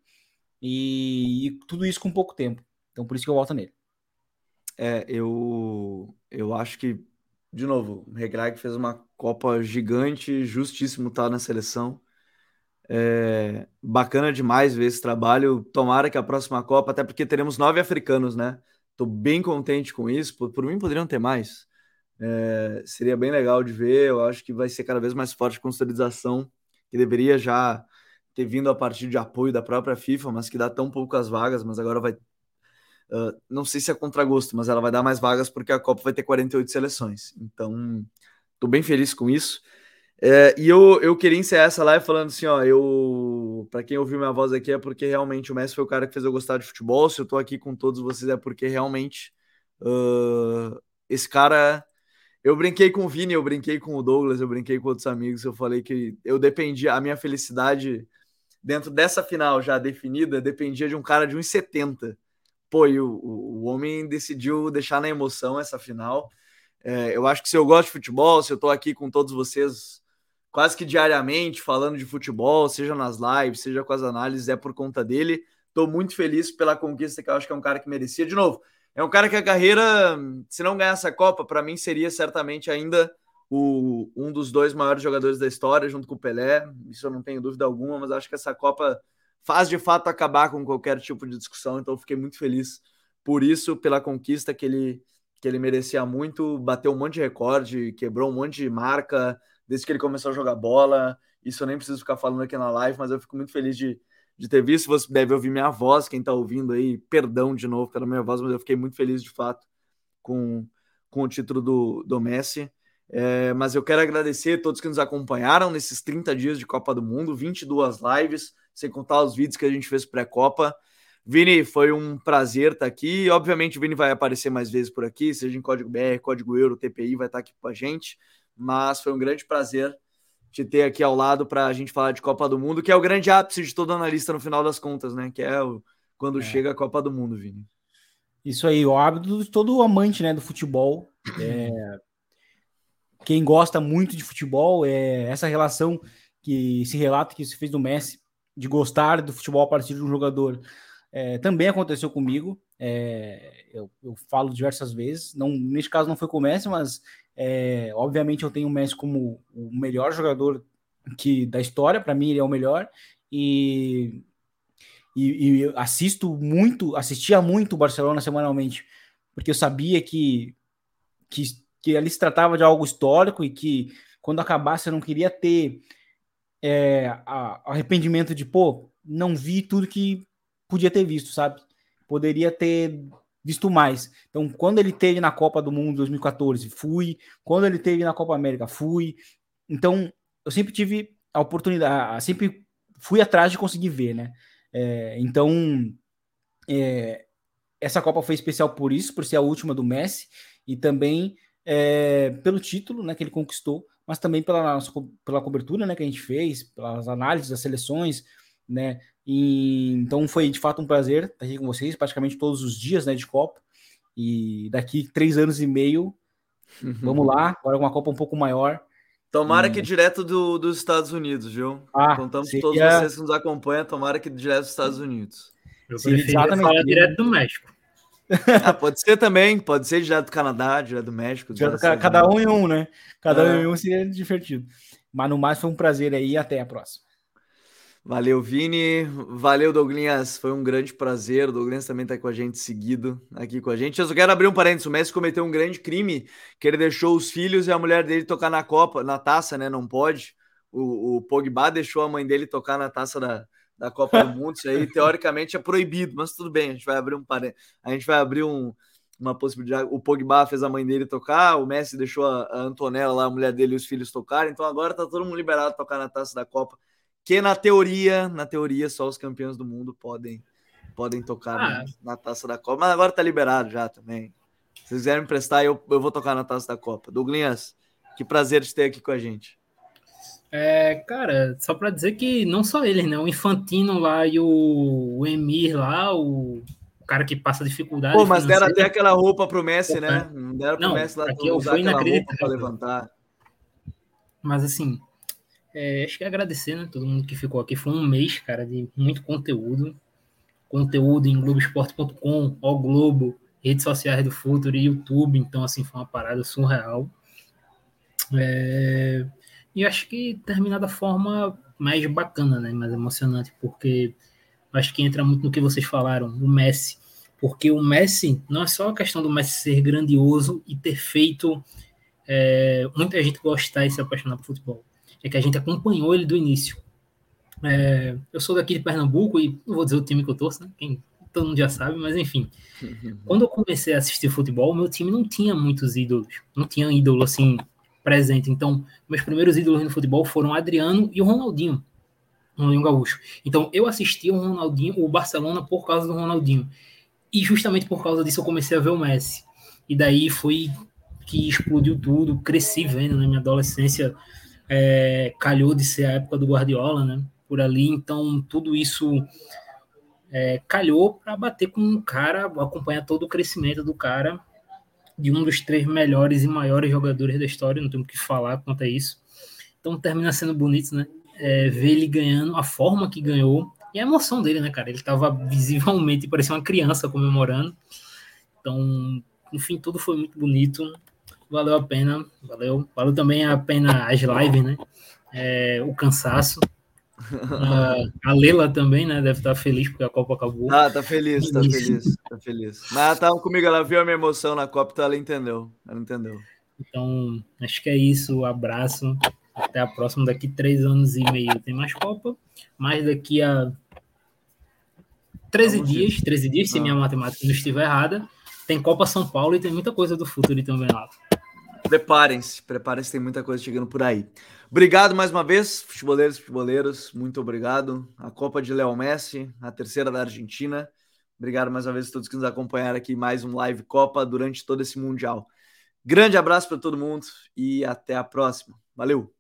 e, e tudo isso com pouco tempo. Então, por isso que eu volto nele. É, eu, eu acho que, de novo, o Regrag fez uma Copa gigante, justíssimo estar na seleção. É, bacana demais ver esse trabalho. Tomara que a próxima Copa, até porque teremos nove africanos, né? Tô bem contente com isso. Por, por mim, poderiam ter mais. É, seria bem legal de ver. Eu acho que vai ser cada vez mais forte a consolidação, que deveria já ter vindo a partir de apoio da própria FIFA, mas que dá tão poucas vagas, mas agora vai. Uh, não sei se é contragosto, mas ela vai dar mais vagas porque a Copa vai ter 48 seleções. Então, Tô bem feliz com isso. É, e eu, eu queria encerrar essa live falando assim, ó, eu, para quem ouviu minha voz aqui é porque realmente o Messi foi o cara que fez eu gostar de futebol. Se eu tô aqui com todos vocês é porque realmente uh, esse cara, eu brinquei com o Vini, eu brinquei com o Douglas, eu brinquei com outros amigos, eu falei que eu dependia, a minha felicidade dentro dessa final já definida dependia de um cara de 1,70. Pô, e o, o, o homem decidiu deixar na emoção essa final. É, eu acho que se eu gosto de futebol, se eu estou aqui com todos vocês quase que diariamente falando de futebol, seja nas lives, seja com as análises, é por conta dele. Estou muito feliz pela conquista, que eu acho que é um cara que merecia. De novo, é um cara que a carreira, se não ganhar essa Copa, para mim seria certamente ainda o, um dos dois maiores jogadores da história, junto com o Pelé. Isso eu não tenho dúvida alguma, mas acho que essa Copa faz de fato acabar com qualquer tipo de discussão. Então, fiquei muito feliz por isso, pela conquista que ele que ele merecia muito, bateu um monte de recorde, quebrou um monte de marca desde que ele começou a jogar bola. Isso eu nem preciso ficar falando aqui na live, mas eu fico muito feliz de, de ter visto. Você deve ouvir minha voz, quem está ouvindo aí, perdão de novo pela minha voz, mas eu fiquei muito feliz de fato com, com o título do, do Messi. É, mas eu quero agradecer a todos que nos acompanharam nesses 30 dias de Copa do Mundo, 22 lives, sem contar os vídeos que a gente fez pré-Copa. Vini, foi um prazer estar aqui. Obviamente, o Vini vai aparecer mais vezes por aqui, seja em código BR, código Euro, TPI, vai estar aqui com a gente. Mas foi um grande prazer te ter aqui ao lado para a gente falar de Copa do Mundo, que é o grande ápice de todo analista no final das contas, né? Que é o, quando é. chega a Copa do Mundo, Vini. Isso aí, o hábito de todo amante né, do futebol. É... Quem gosta muito de futebol, é essa relação que esse relato que se fez do Messi, de gostar do futebol a partir de um jogador é, também aconteceu comigo. É, eu, eu, falo diversas vezes. Não, neste caso não foi com o Messi, mas é, obviamente eu tenho o Messi como o melhor jogador que da história. Para mim ele é o melhor e, e, e assisto muito, assistia muito o Barcelona semanalmente, porque eu sabia que, que que ali se tratava de algo histórico e que quando acabasse eu não queria ter é, a, arrependimento de pô, não vi tudo que podia ter visto, sabe? Poderia ter visto mais. Então, quando ele teve na Copa do Mundo 2014, fui. Quando ele teve na Copa América, fui. Então, eu sempre tive a oportunidade, sempre fui atrás de conseguir ver, né? É, então, é, essa Copa foi especial por isso, por ser a última do Messi e também é, pelo título, né, que ele conquistou, mas também pela nossa, pela cobertura, né, que a gente fez, pelas análises das seleções, né? E, então foi de fato um prazer estar aqui com vocês, praticamente todos os dias, né, de Copa. E daqui três anos e meio, uhum. vamos lá, agora uma Copa um pouco maior. Tomara que direto do, dos Estados Unidos, viu? Ah, Contamos seria... todos vocês que nos acompanham, tomara que direto dos Estados Unidos. Eu prefiro falar direto do México. Ah, pode ser também, pode ser direto do Canadá, direto do México. Direto cada um em um, né? Cada é. um em um seria divertido. Mas no mais foi um prazer aí e até a próxima. Valeu, Vini. Valeu, Douglas. Foi um grande prazer. O Douglas também está com a gente seguido aqui com a gente. Eu só quero abrir um parênteses. O Messi cometeu um grande crime que ele deixou os filhos e a mulher dele tocar na Copa, na taça, né? Não pode. O, o Pogba deixou a mãe dele tocar na taça da, da Copa do Mundo. Isso aí, teoricamente, é proibido, mas tudo bem, a gente vai abrir um a gente vai abrir um, uma possibilidade. O Pogba fez a mãe dele tocar, o Messi deixou a, a Antonella lá, a mulher dele e os filhos tocarem, então agora tá todo mundo liberado a tocar na taça da Copa, que na teoria, na teoria, só os campeões do mundo podem podem tocar ah. na, na, taça da Copa, mas agora tá liberado já também. Se vocês quiserem me emprestar, eu, eu vou tocar na taça da Copa. Douglas, que prazer de ter aqui com a gente. É, cara, só para dizer que não só ele, né? O Infantino lá e o, o Emir lá, o cara que passa dificuldade. Pô, mas deram até aquela roupa pro Messi, né? Não deram pro não, Messi lá aqui usar aquela roupa para levantar. Mas assim, é, acho que é agradecer, né? Todo mundo que ficou aqui. Foi um mês, cara, de muito conteúdo. Conteúdo em Globoesporte.com, ao Globo, redes sociais do Futuro e YouTube. Então, assim, foi uma parada surreal. É, e acho que terminar da forma mais bacana, né? Mais emocionante, porque acho que entra muito no que vocês falaram, o Messi. Porque o Messi não é só a questão do Messi ser grandioso e ter feito é, muita gente gostar e se apaixonar por futebol. É que a gente acompanhou ele do início. É, eu sou daqui de Pernambuco e não vou dizer o time que eu torço, né? Quem, todo mundo já sabe, mas enfim. Quando eu comecei a assistir futebol, meu time não tinha muitos ídolos. Não tinha ídolo assim presente. Então, meus primeiros ídolos no futebol foram o Adriano e o Ronaldinho. Ronaldinho Gaúcho. Então, eu assisti o Ronaldinho, o Barcelona, por causa do Ronaldinho. E justamente por causa disso eu comecei a ver o Messi. E daí foi que explodiu tudo, cresci vendo, na né? Minha adolescência é, calhou de ser a época do Guardiola, né? Por ali, então tudo isso é, calhou para bater com um cara, acompanhar todo o crescimento do cara, de um dos três melhores e maiores jogadores da história, não tenho o que falar quanto a isso. Então termina sendo bonito, né? é, ver ele ganhando, a forma que ganhou e a emoção dele, né, cara? Ele tava visivelmente, parecia uma criança comemorando. Então, no fim, tudo foi muito bonito. Valeu a pena, valeu. Valeu também a pena as lives, né? É, o cansaço. A Lela também, né? Deve estar feliz porque a Copa acabou. Ah, tá feliz, tá feliz, tá feliz. Mas ela tava comigo, ela viu a minha emoção na Copa, então ela entendeu. Ela entendeu. Então, acho que é isso. Abraço. Até a próxima, daqui três anos e meio tem mais Copa. Mas daqui a 13 Vamos dias, ver. 13 dias, se minha ah. matemática não estiver errada, tem Copa São Paulo e tem muita coisa do futuro também lá. Preparem-se, preparem-se, tem muita coisa chegando por aí. Obrigado mais uma vez, futeboleiros e futeboleiros, muito obrigado. A Copa de Léo Messi, a terceira da Argentina. Obrigado mais uma vez a todos que nos acompanharam aqui mais um Live Copa durante todo esse Mundial. Grande abraço para todo mundo e até a próxima. Valeu!